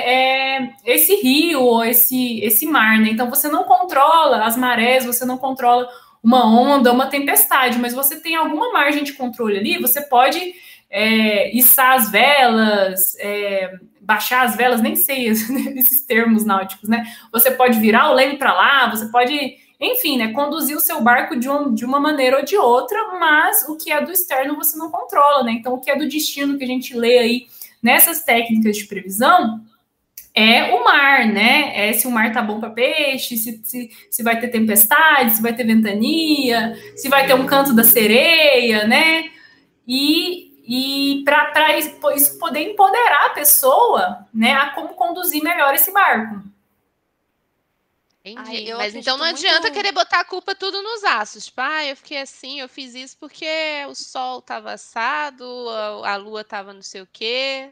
é esse rio ou esse, esse mar, né? Então você não controla as marés, você não controla uma onda, uma tempestade, mas você tem alguma margem de controle ali, você pode é, içar as velas, é, baixar as velas, nem sei esses termos náuticos, né? Você pode virar o leme para lá, você pode enfim, né, conduzir o seu barco de, um, de uma maneira ou de outra, mas o que é do externo você não controla, né? Então, o que é do destino que a gente lê aí nessas técnicas de previsão é o mar, né? É se o mar tá bom para peixe, se, se, se vai ter tempestade, se vai ter ventania, se vai ter um canto da sereia, né? E, e para isso poder empoderar a pessoa, né, a como conduzir melhor esse barco. Entendi. Ai, Mas então não adianta muito... querer botar a culpa tudo nos aços. Tipo, ah, eu fiquei assim, eu fiz isso porque o sol estava assado, a, a lua estava não sei o quê.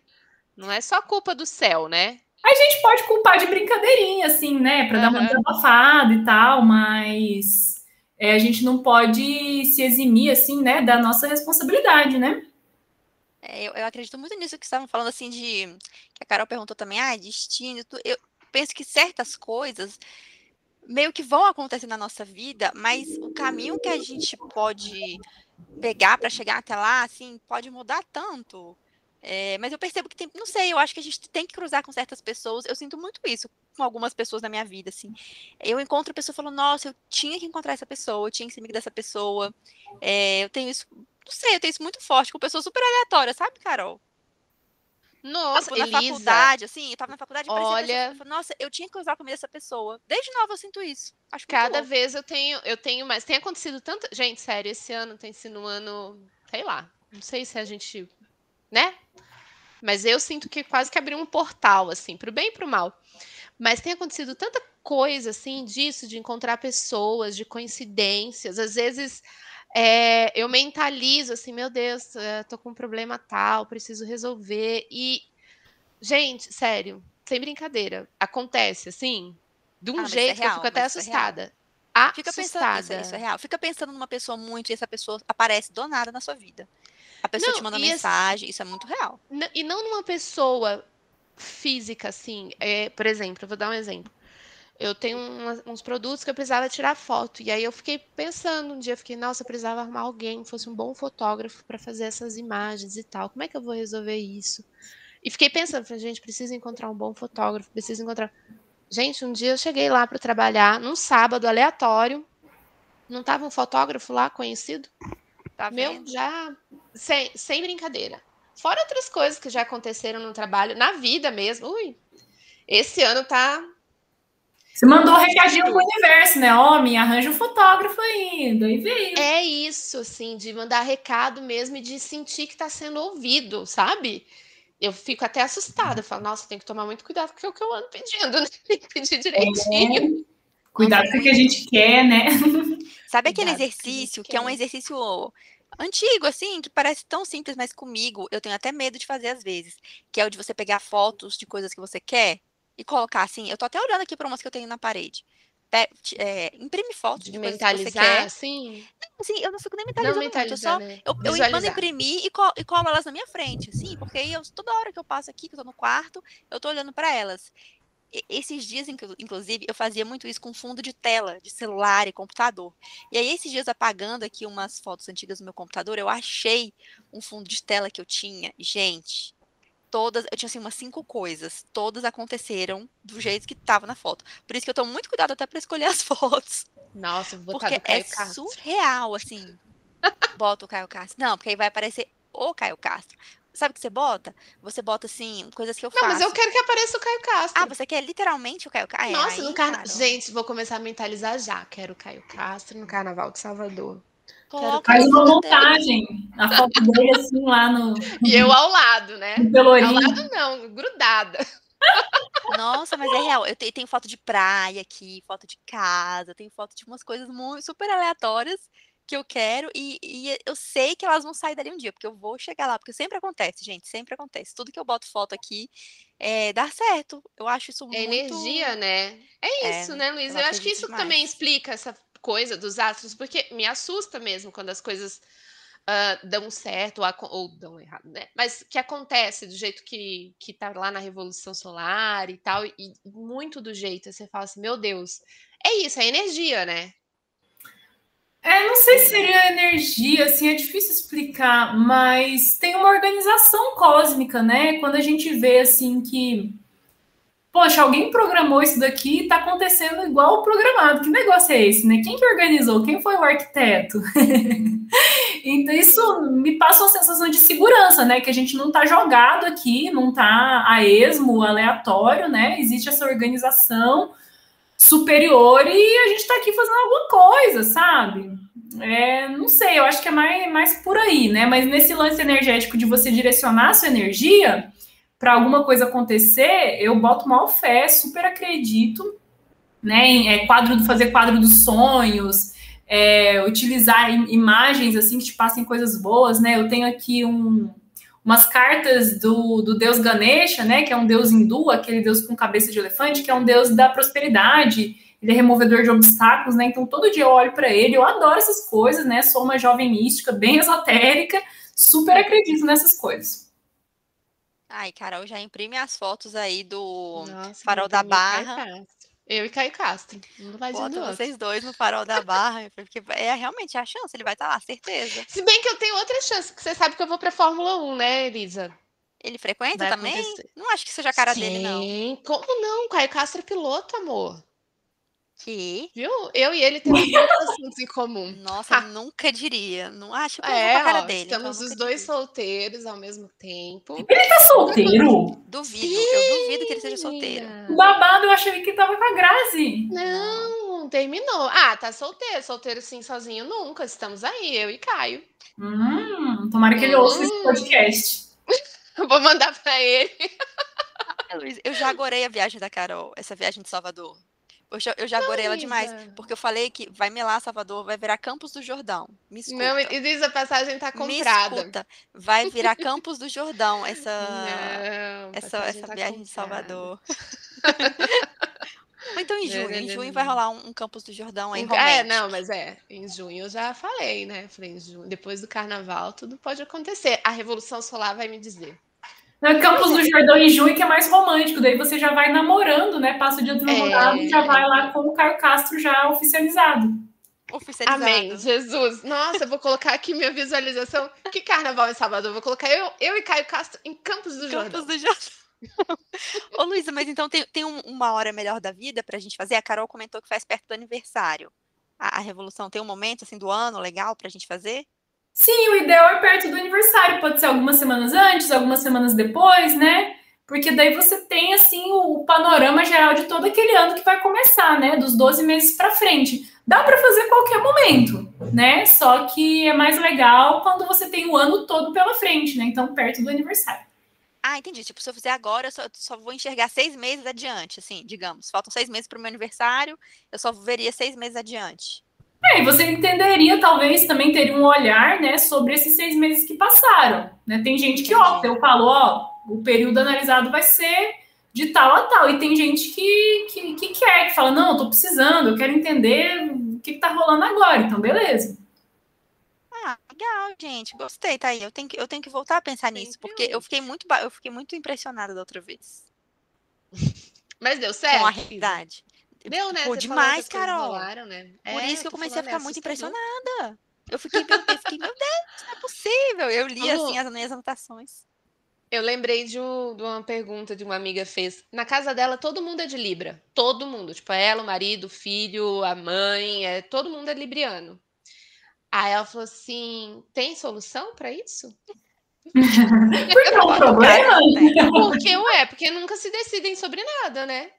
Não é só culpa do céu, né? A gente pode culpar de brincadeirinha, assim, né? Para uhum. dar uma desabafada e tal, mas é, a gente não pode se eximir, assim, né? Da nossa responsabilidade, né? É, eu, eu, acredito muito nisso que estavam falando, assim, de... Que a Carol perguntou também, ah, destino. Eu penso que certas coisas meio que vão acontecer na nossa vida, mas o caminho que a gente pode pegar para chegar até lá, assim, pode mudar tanto. É, mas eu percebo que tem, não sei, eu acho que a gente tem que cruzar com certas pessoas. Eu sinto muito isso com algumas pessoas na minha vida, assim. Eu encontro a pessoa e falo, nossa, eu tinha que encontrar essa pessoa, eu tinha que ser amiga dessa pessoa. É, eu tenho isso, não sei, eu tenho isso muito forte com pessoas super aleatórias, sabe, Carol? Nossa, na Elisa, faculdade, assim, eu tava na faculdade olha, pessoa, nossa, eu tinha que usar a comida dessa pessoa. Desde nova eu sinto isso. Acho cada vez eu tenho, eu tenho mais. Tem acontecido tanto, gente, sério, esse ano tem sido um ano, sei lá, não sei se a gente, né? Mas eu sinto que quase que abriu um portal assim, pro bem e pro mal. Mas tem acontecido tanta coisa assim disso de encontrar pessoas, de coincidências, às vezes é, eu mentalizo assim, meu Deus, eh, tô com um problema tal, preciso resolver. E, gente, sério, sem brincadeira, acontece assim, de um ah, é jeito é real, que eu fico até é assustada. É Fica pensando, isso, isso, é real. Fica pensando numa pessoa muito e essa pessoa aparece do nada na sua vida. A pessoa não, te manda mensagem, assim, isso é muito real. E não numa pessoa física, assim. É, por exemplo, eu vou dar um exemplo eu tenho uns produtos que eu precisava tirar foto. E aí eu fiquei pensando um dia, fiquei, nossa, eu precisava arrumar alguém que fosse um bom fotógrafo para fazer essas imagens e tal. Como é que eu vou resolver isso? E fiquei pensando, falei, gente, preciso encontrar um bom fotógrafo, preciso encontrar. Gente, um dia eu cheguei lá para trabalhar, num sábado aleatório. Não tava um fotógrafo lá conhecido? Tá Meu, já sem, sem brincadeira. Fora outras coisas que já aconteceram no trabalho, na vida mesmo. Ui, esse ano tá você mandou um recadinho pro universo, né? Oh, me arranja um fotógrafo ainda. E veio. É isso, assim, de mandar recado mesmo e de sentir que está sendo ouvido, sabe? Eu fico até assustada. Eu falo, nossa, tem que tomar muito cuidado com o que eu ando pedindo, né? Tem que pedir direitinho. É. Cuidado com o que a gente quer, né? Sabe aquele exercício que, que é um exercício antigo, assim, que parece tão simples, mas comigo eu tenho até medo de fazer às vezes, que é o de você pegar fotos de coisas que você quer e colocar assim, eu tô até olhando aqui para umas que eu tenho na parede. É, imprime fotos de, de mentalizar, assim? Sim, eu não fico nem mentalizando não muito, eu só né? eu, eu mando imprimir e, colo, e colo elas na minha frente, assim, porque eu, toda hora que eu passo aqui, que eu tô no quarto, eu tô olhando para elas. esses dias, inclusive, eu fazia muito isso com fundo de tela, de celular e computador. E aí, esses dias, apagando aqui umas fotos antigas do meu computador, eu achei um fundo de tela que eu tinha. Gente, todas, eu tinha assim umas cinco coisas, todas aconteceram do jeito que estava na foto. Por isso que eu tô muito cuidado até para escolher as fotos. Nossa, vou botar porque é Castro. surreal, assim. Bota o Caio Castro. Não, porque aí vai aparecer o Caio Castro. Sabe o que você bota? Você bota assim, coisas que eu não, faço. Não, mas eu quero que apareça o Caio Castro. Ah, você quer literalmente o Caio Castro? Nossa, no carnaval. Gente, vou começar a mentalizar já. Quero o Caio Castro no Carnaval de Salvador. Coloca Faz uma montagem. A foto dele assim lá no. E eu ao lado, né? Pelourinho. Ao lado não, grudada. Nossa, mas é real. Eu tenho foto de praia aqui, foto de casa, tenho foto de umas coisas muito, super aleatórias que eu quero e, e, eu sei que elas vão sair dali um dia, porque eu vou chegar lá, porque sempre acontece, gente, sempre acontece. Tudo que eu boto foto aqui é, dá certo. Eu acho isso é muito... energia, né? É, é isso, é, né, Luiz? Eu, eu acho que isso demais. também explica essa coisa dos astros, porque me assusta mesmo quando as coisas uh, dão certo ou, ou, dão errado, né? Mas que acontece do jeito que, que tá lá na Revolução Solar e tal, e muito do jeito, você fala assim, meu Deus, é isso, é energia, né? É, não sei se seria energia, assim, é difícil explicar, mas tem uma organização cósmica, né? Quando a gente vê, assim, que, poxa, alguém programou isso daqui e tá acontecendo igual o programado. Que negócio é esse, né? Quem que organizou? Quem foi o arquiteto? então, isso me passa uma sensação de segurança, né? Que a gente não tá jogado aqui, não tá a esmo, aleatório, né? Existe essa organização superior e a gente está aqui fazendo alguma coisa, sabe? É, não sei, eu acho que é mais, mais por aí, né? Mas nesse lance energético de você direcionar a sua energia para alguma coisa acontecer, eu boto mal fé, super acredito, né? É, quadro, fazer quadro dos sonhos, é, utilizar imagens assim que te passem coisas boas, né? Eu tenho aqui um, umas cartas do, do deus Ganesha, né, que é um deus hindu, aquele deus com cabeça de elefante, que é um deus da prosperidade, ele é removedor de obstáculos, né? Então todo dia eu olho para ele, eu adoro essas coisas, né? Sou uma jovem mística, bem esotérica, super acredito nessas coisas. Ai, Carol, já imprime as fotos aí do Nossa, Farol da Barra. Eu e Caio Castro. Não vai Bota vocês dois no farol da barra, porque é realmente a chance, ele vai estar tá lá, certeza. Se bem que eu tenho outra chance, que você sabe que eu vou pra Fórmula 1, né, Elisa? Ele frequenta vai também? Acontecer. Não acho que seja a cara Sim, dele, não. Sim, como não? Caio Castro é piloto, amor. Que? Viu? Eu e ele temos muitos assuntos em comum. Nossa, nunca diria. Não acho que é, a cara ó, dele. Estamos então os dois diria. solteiros ao mesmo tempo. Ele tá solteiro? Duvido, Sim, eu duvido que ele seja solteiro. Babado, eu achei que tava com a Grazi. Não, terminou. Ah, tá solteiro. Solteiro sim, sozinho nunca. Estamos aí, eu e Caio. Hum, tomara que ele hum. ouça esse hum. podcast. Vou mandar pra ele. Luiz, eu já agorei a viagem da Carol, essa viagem de Salvador. Eu já, eu já agorei ela demais, porque eu falei que vai melar Salvador, vai virar Campos do Jordão. Me escuta. Não, e diz a passagem tá comprada. Me escuta, vai virar Campos do Jordão essa Não, essa, essa tá viagem comprada. de Salvador. então em junho, em junho vai rolar um, um Campos do Jordão aí É, não, mas é, em junho eu já falei, né? Falei, em junho, depois do carnaval tudo pode acontecer. A Revolução Solar vai me dizer. No Campos do Jordão em junho, que é mais romântico, daí você já vai namorando, né? Passa o dia dos namorados é... e já vai lá com o Caio Castro já oficializado. Oficializado. Amém, Jesus. Nossa, eu vou colocar aqui minha visualização. Que carnaval em Salvador? Vou colocar eu, eu e Caio Castro em Campos do Jordão. Campos do Jordão. Ô, Luísa, mas então tem, tem uma hora melhor da vida pra gente fazer? A Carol comentou que faz perto do aniversário. A, a Revolução tem um momento assim do ano legal pra gente fazer? Sim, o ideal é perto do aniversário, pode ser algumas semanas antes, algumas semanas depois, né? Porque daí você tem assim o, panorama geral de todo aquele ano que vai começar, né? Dos 12 meses para frente. Dá para fazer qualquer momento, né? Só que é mais legal quando você tem o ano todo pela frente, né? Então, perto do aniversário. Ah, entendi. Tipo, se eu fizer agora, eu só, só vou enxergar seis meses adiante, assim, digamos. Faltam seis meses para o meu aniversário, eu só veria seis meses adiante. É, e você entenderia, talvez, também teria um olhar, né, sobre esses seis meses que passaram. Né? Tem gente que opta, eu falo, ó, o período analisado vai ser de tal a tal. E tem gente que, que, que quer, que fala, não, eu tô precisando, eu quero entender o que, que tá rolando agora. Então, beleza. Ah, legal, gente. Gostei, tá aí. Eu tenho que, eu tenho que voltar a pensar nisso, porque eu fiquei muito, eu fiquei muito impressionada da outra vez. Mas deu certo? Com a realidade. Deu, né? Pô, Você demais, Carol. rolaram, né? Por É, isso que eu comecei a falando, ficar é muito impressionada. Eu fiquei, eu fiquei, meu Deus, não é possível. Eu li Alô? assim as minhas anotações. Eu lembrei de, um- de uma pergunta de uma amiga fez. Na casa dela, todo mundo é de Libra. Todo mundo. Tipo, ela, o marido, o filho, a mãe, é, todo mundo é libriano. Aí ela falou assim: tem solução pra isso? Porque é um problema. né? Porque, ué, porque nunca se decidem sobre nada, né?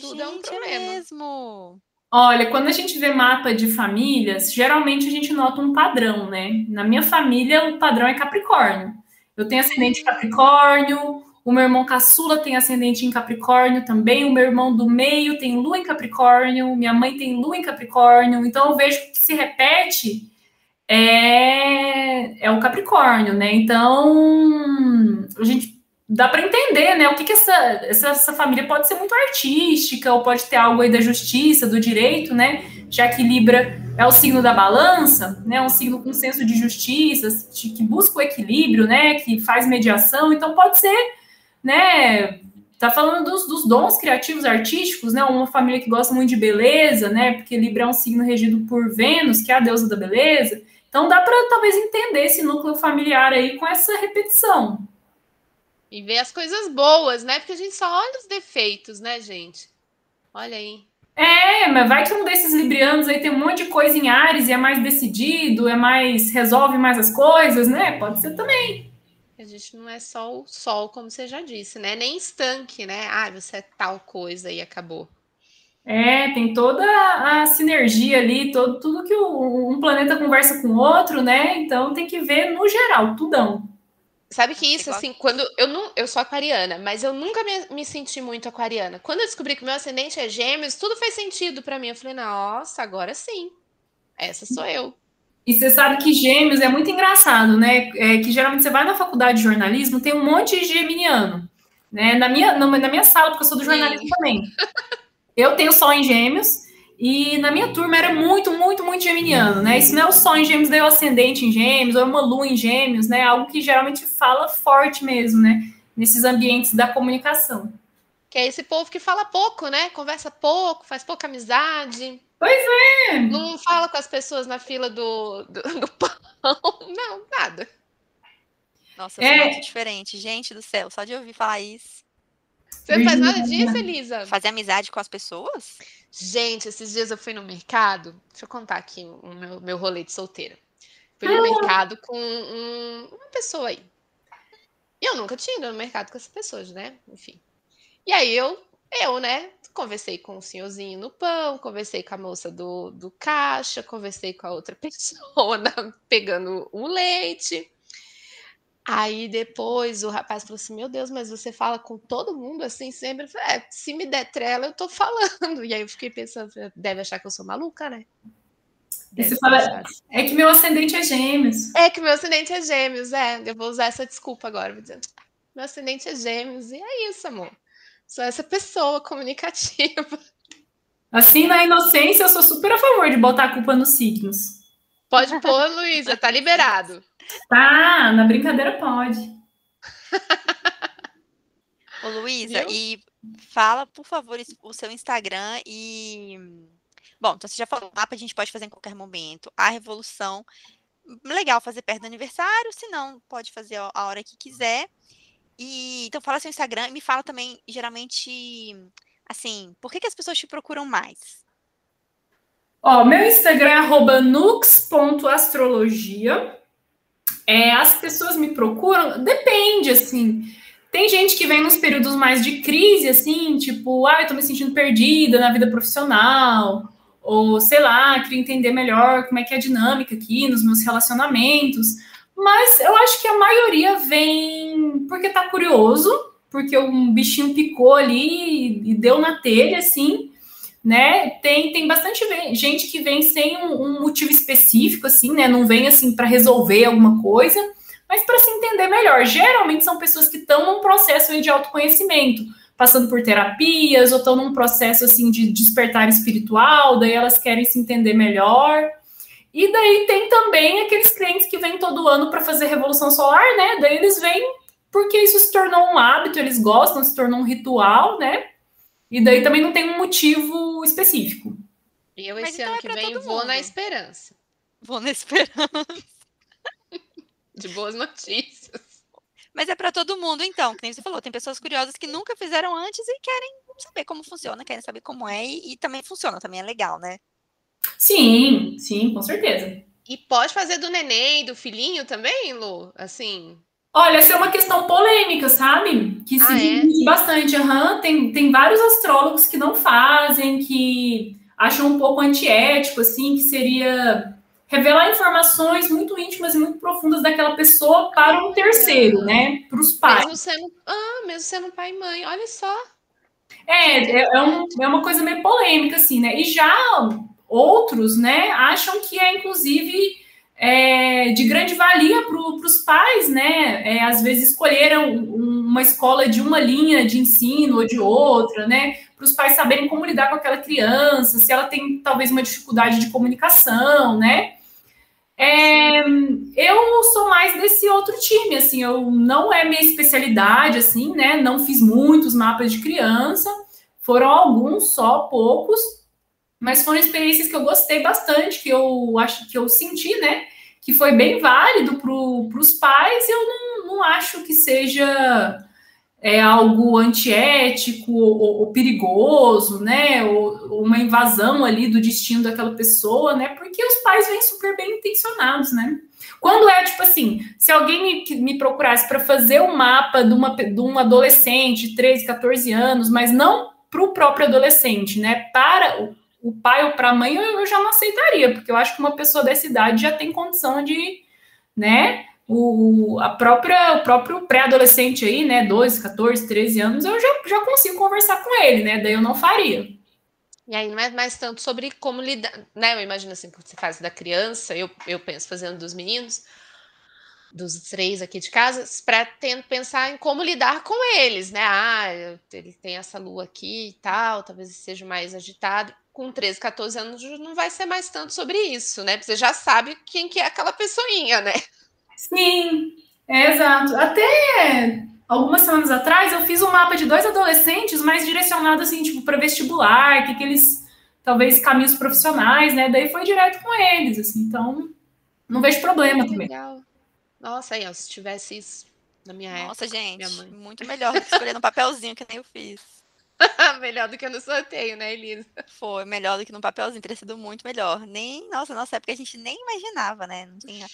Tudo é um Gente, problema. mesmo. Olha, quando a gente vê mapa de famílias, geralmente a gente nota um padrão, né? Na minha família, o padrão é Capricórnio. Eu tenho ascendente em Capricórnio, o meu irmão caçula tem ascendente em Capricórnio também, o meu irmão do meio tem lua em Capricórnio, minha mãe tem lua em Capricórnio, então eu vejo que se repete é, é o Capricórnio, né? Então, a gente dá para entender, né? O que, que essa, essa, essa família pode ser muito artística, ou pode ter algo aí da justiça, do direito, né? Já que Libra é o signo da balança, né? Um signo com senso de justiça, que busca o equilíbrio, né? Que faz mediação, então pode ser, né? Tá falando dos, dos dons criativos artísticos, né? Uma família que gosta muito de beleza, né? Porque Libra é um signo regido por Vênus, que é a deusa da beleza. Então dá para talvez entender esse núcleo familiar aí com essa repetição. E ver as coisas boas, né? Porque a gente só olha os defeitos, né, gente? Olha aí. É, mas vai que um desses librianos aí tem um monte de coisa em Ares e é mais decidido, é mais resolve mais as coisas, né? Pode ser também. A gente não é só o sol, como você já disse, né? Nem estanque, né? Ah, você é tal coisa e acabou. É, tem toda a sinergia ali, todo, tudo que o- um planeta conversa com o outro, né? Então tem que ver no geral, tudão. Sabe que isso, igual- assim, quando eu não, eu sou aquariana, mas eu nunca me, me senti muito aquariana. Quando eu descobri que meu ascendente é gêmeos, tudo fez sentido pra mim. Eu falei, nossa, agora sim. Essa sou eu. E você sabe que gêmeos é muito engraçado, né? É que geralmente você vai na faculdade de jornalismo, tem um monte de geminiano. Né? Na, minha, na, minha sala, porque eu sou do jornalismo também. Eu tenho sol em gêmeos, e na minha turma era muito, muito, muito geminiano, né? Isso não é o sol em gêmeos, daí é o ascendente em gêmeos, ou é uma lua em gêmeos, né? Algo que geralmente fala forte mesmo, né? Nesses ambientes da comunicação. Que é esse povo que fala pouco, né? Conversa pouco, faz pouca amizade. Pois é. Não fala com as pessoas na fila do, do, do pão. Não, nada. Nossa, eu sou É. muito diferente. Gente do céu, só de ouvir falar isso. Você não faz nada disso, Elisa? Fazer amizade com as pessoas? Gente, esses dias eu fui no mercado. Deixa eu contar aqui o meu, meu rolê de solteira. Fui no mercado com um- uma pessoa aí. E eu nunca tinha ido no mercado com essa pessoa, né? Enfim. E aí eu, eu, né? Conversei com o senhorzinho no pão, conversei com a moça do, do caixa, conversei com a outra pessoa na- pegando o leite. Aí depois o rapaz falou assim: Meu Deus, mas você fala com todo mundo assim sempre? Eu falei, é, se me der trela, eu tô falando. E aí eu fiquei pensando: deve achar que eu sou maluca, né? Fala- achar. É que meu ascendente é gêmeos. É que meu ascendente é gêmeos, é. Eu vou usar essa desculpa agora, vou dizer, "Ah, meu ascendente é gêmeos, e é isso, amor. Sou essa pessoa comunicativa. Assim, na inocência, eu sou super a favor de botar a culpa nos signos. Pode pôr, Luísa, tá liberado. Tá, na brincadeira pode. Ô, Luísa, e fala, por favor, o seu Instagram e. Bom, então você já falou, o mapa a gente pode fazer em qualquer momento. A revolução, legal fazer perto do aniversário, se não, pode fazer a a hora que quiser. E então fala seu Instagram e me fala também, geralmente, assim, por que, que as pessoas te procuram mais? Ó, meu Instagram é arroba nux.astrologia. É, as pessoas me procuram, depende, assim. Tem gente que vem nos períodos mais de crise, assim, tipo, ah, eu tô me sentindo perdida na vida profissional, ou sei lá, queria entender melhor como é que é a dinâmica aqui nos meus relacionamentos. Mas eu acho que a maioria vem porque tá curioso, porque um bichinho picou ali e deu na telha, assim né? Tem, tem bastante gente que vem sem um, um motivo específico, assim, né? Não vem assim para resolver alguma coisa, mas para se entender melhor. Geralmente são pessoas que estão num processo de autoconhecimento, passando por terapias, ou estão num processo assim de despertar espiritual, daí elas querem se entender melhor. E daí tem também aqueles clientes que vêm todo ano para fazer revolução solar, né? Daí eles vêm porque isso se tornou um hábito, eles gostam, se tornou um ritual, né? E daí também não tem um motivo específico. E eu esse então ano é que vem vou mundo. na esperança. Vou na esperança. De boas notícias. Mas é para todo mundo, então, que nem você falou, tem pessoas curiosas que nunca fizeram antes e querem saber como funciona, querem saber como é, e, e também funciona, também é legal, né? Sim, sim, com certeza. E pode fazer do neném, do filhinho também, Lu? Assim. Olha, essa é uma questão polêmica, sabe? Que se ah, é? bastante. Uhum. Tem, tem vários astrólogos que não fazem, que acham um pouco antiético, assim, que seria revelar informações muito íntimas e muito profundas daquela pessoa para um terceiro, né? Para os pais. Mesmo sendo, ah, mesmo sendo pai e mãe, olha só. É, é, é, um, é uma coisa meio polêmica, assim, né? E já outros, né, acham que é, inclusive, é, de grande valia para os pais, né? É, às vezes escolheram uma escola de uma linha de ensino ou de outra, né? Para os pais saberem como lidar com aquela criança, se ela tem talvez uma dificuldade de comunicação, né? É, eu sou mais desse outro time, assim, eu não é minha especialidade, assim, né? Não fiz muitos mapas de criança, foram alguns só, poucos, mas foram experiências que eu gostei bastante, que eu acho que eu senti, né? Que foi bem válido para os pais, eu não, não acho que seja é algo antiético ou, ou, perigoso, né? Ou, ou, uma invasão ali do destino daquela pessoa, né? Porque os pais vêm super bem intencionados, né? Quando é tipo assim, se alguém me, me procurasse para fazer um mapa de, uma, de um adolescente de 13, 14 anos, mas não para o próprio adolescente, né? Para o, pai ou para a mãe, eu, eu já não aceitaria, porque eu acho que uma pessoa dessa idade já tem condição de, né? o, a própria, o próprio pré-adolescente aí, né, 12, 14, 13 anos, eu já, já consigo conversar com ele, né, daí eu não faria. E aí não é mais tanto sobre como lidar, né, eu imagino assim, quando você faz da criança, eu, eu penso fazendo dos meninos, dos três aqui de casa, para pensar em como lidar com eles, né, ah, ele tem essa lua aqui e tal, talvez seja mais agitado, com 13, 14 anos não vai ser mais tanto sobre isso, né, você já sabe quem que é aquela pessoinha, né. Sim, é exato. Até algumas semanas atrás eu fiz um mapa de dois adolescentes, mais direcionado assim, tipo, para vestibular, que aqueles talvez caminhos profissionais, né? Daí foi direto com eles, assim. Então, não vejo problema também. Legal. Nossa, aí, ó, se tivesse isso na minha Nossa, época. Gente, muito melhor do que escolher no papelzinho que nem eu fiz. melhor do que no sorteio, né, Elisa? Foi melhor do que no papelzinho, teria sido muito melhor. Nem, nossa, nossa época a gente nem imaginava, né? Não tinha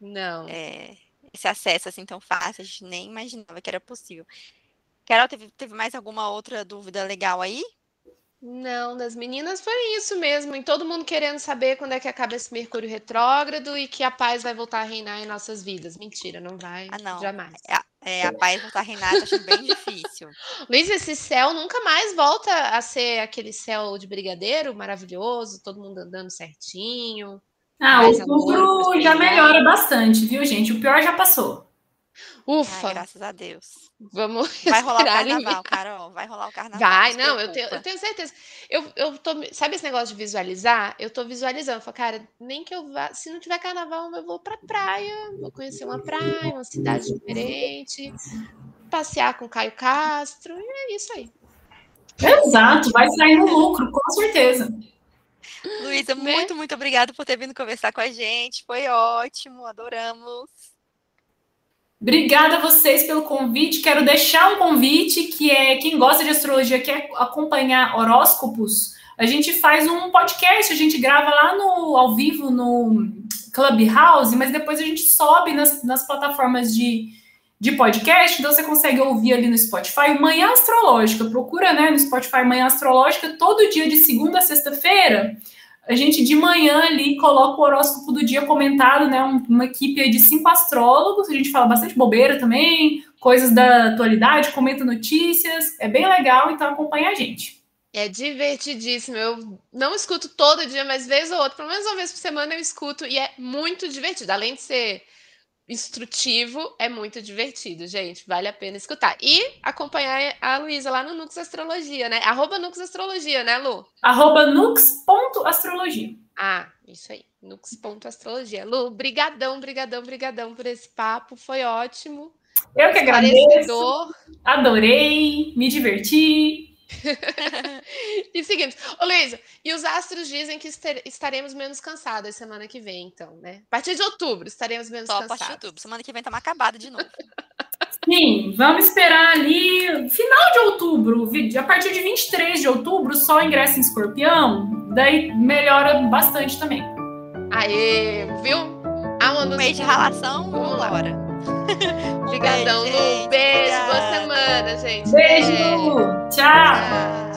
não. É, esse acesso assim tão fácil, a gente nem imaginava que era possível. Carol, teve, teve mais alguma outra dúvida legal aí? Não, das meninas foi isso mesmo, e todo mundo querendo saber quando é que acaba esse Mercúrio retrógrado e que a paz vai voltar a reinar em nossas vidas. Mentira, não vai. Ah, não. Jamais. É, é a paz voltar a reinar, tá achando bem difícil. Luiz, esse céu nunca mais volta a ser aquele céu de brigadeiro maravilhoso, todo mundo andando certinho. Ah, outubro já melhora bastante, viu, gente? O pior já passou. Ufa! Ai, graças a Deus. Vamos. Vai rolar o carnaval, Carol. Vai rolar o carnaval. Vai, não, eu tenho, eu tenho certeza. Eu, eu tô. Sabe esse negócio de visualizar? Eu tô visualizando. Eu falo, cara, nem que eu vá. Se não tiver carnaval, eu vou pra praia. Vou conhecer uma praia, uma cidade diferente. Passear com Caio Castro. E é isso aí. Exato, vai sair no lucro, com certeza. Luísa, né? muito, muito obrigada por ter vindo conversar com a gente. Foi ótimo, adoramos. Obrigada a vocês pelo convite. Quero deixar um convite que é quem gosta de astrologia, quer acompanhar horóscopos. A gente faz um podcast, a gente grava lá no ao vivo no Clubhouse, mas depois a gente sobe nas, nas plataformas de, de podcast, então você consegue ouvir ali no Spotify. Manhã Astrológica, procura né, no Spotify Manhã Astrológica, todo dia de segunda a sexta-feira a gente de manhã ali coloca o horóscopo do dia comentado, né? Uma equipe de cinco astrólogos, a gente fala bastante bobeira também, coisas da atualidade, comenta notícias, é bem legal, então acompanha a gente. É divertidíssimo. Eu não escuto todo dia, mas vez ou outra, pelo menos uma vez por semana eu escuto e é muito divertido. Além de ser instrutivo, é muito divertido, gente. Vale a pena escutar. E acompanhar a Luísa lá no Nux Astrologia, né? Arroba Nux Astrologia, né, Lu? Arroba nux.astrologia. Ah, isso aí. Nux.astrologia. Lu, brigadão, brigadão, brigadão por esse papo. Foi ótimo. Eu que agradeço. Adorei, me diverti. e seguimos. Ô, Luísa, e os astros dizem que estaremos menos cansadas semana que vem, então, né? A partir de outubro estaremos menos Só cansadas. a partir de outubro. Semana que vem tá uma acabada de novo. Sim, vamos esperar ali final de outubro, a partir de 23 de outubro, só ingressa em escorpião, daí melhora bastante também. Aê, viu? Um mês de ralação, vamos lá. Obrigadão, Lu. Beijo, boa semana, gente. Beijo. Beijo. Tchau. Tchau.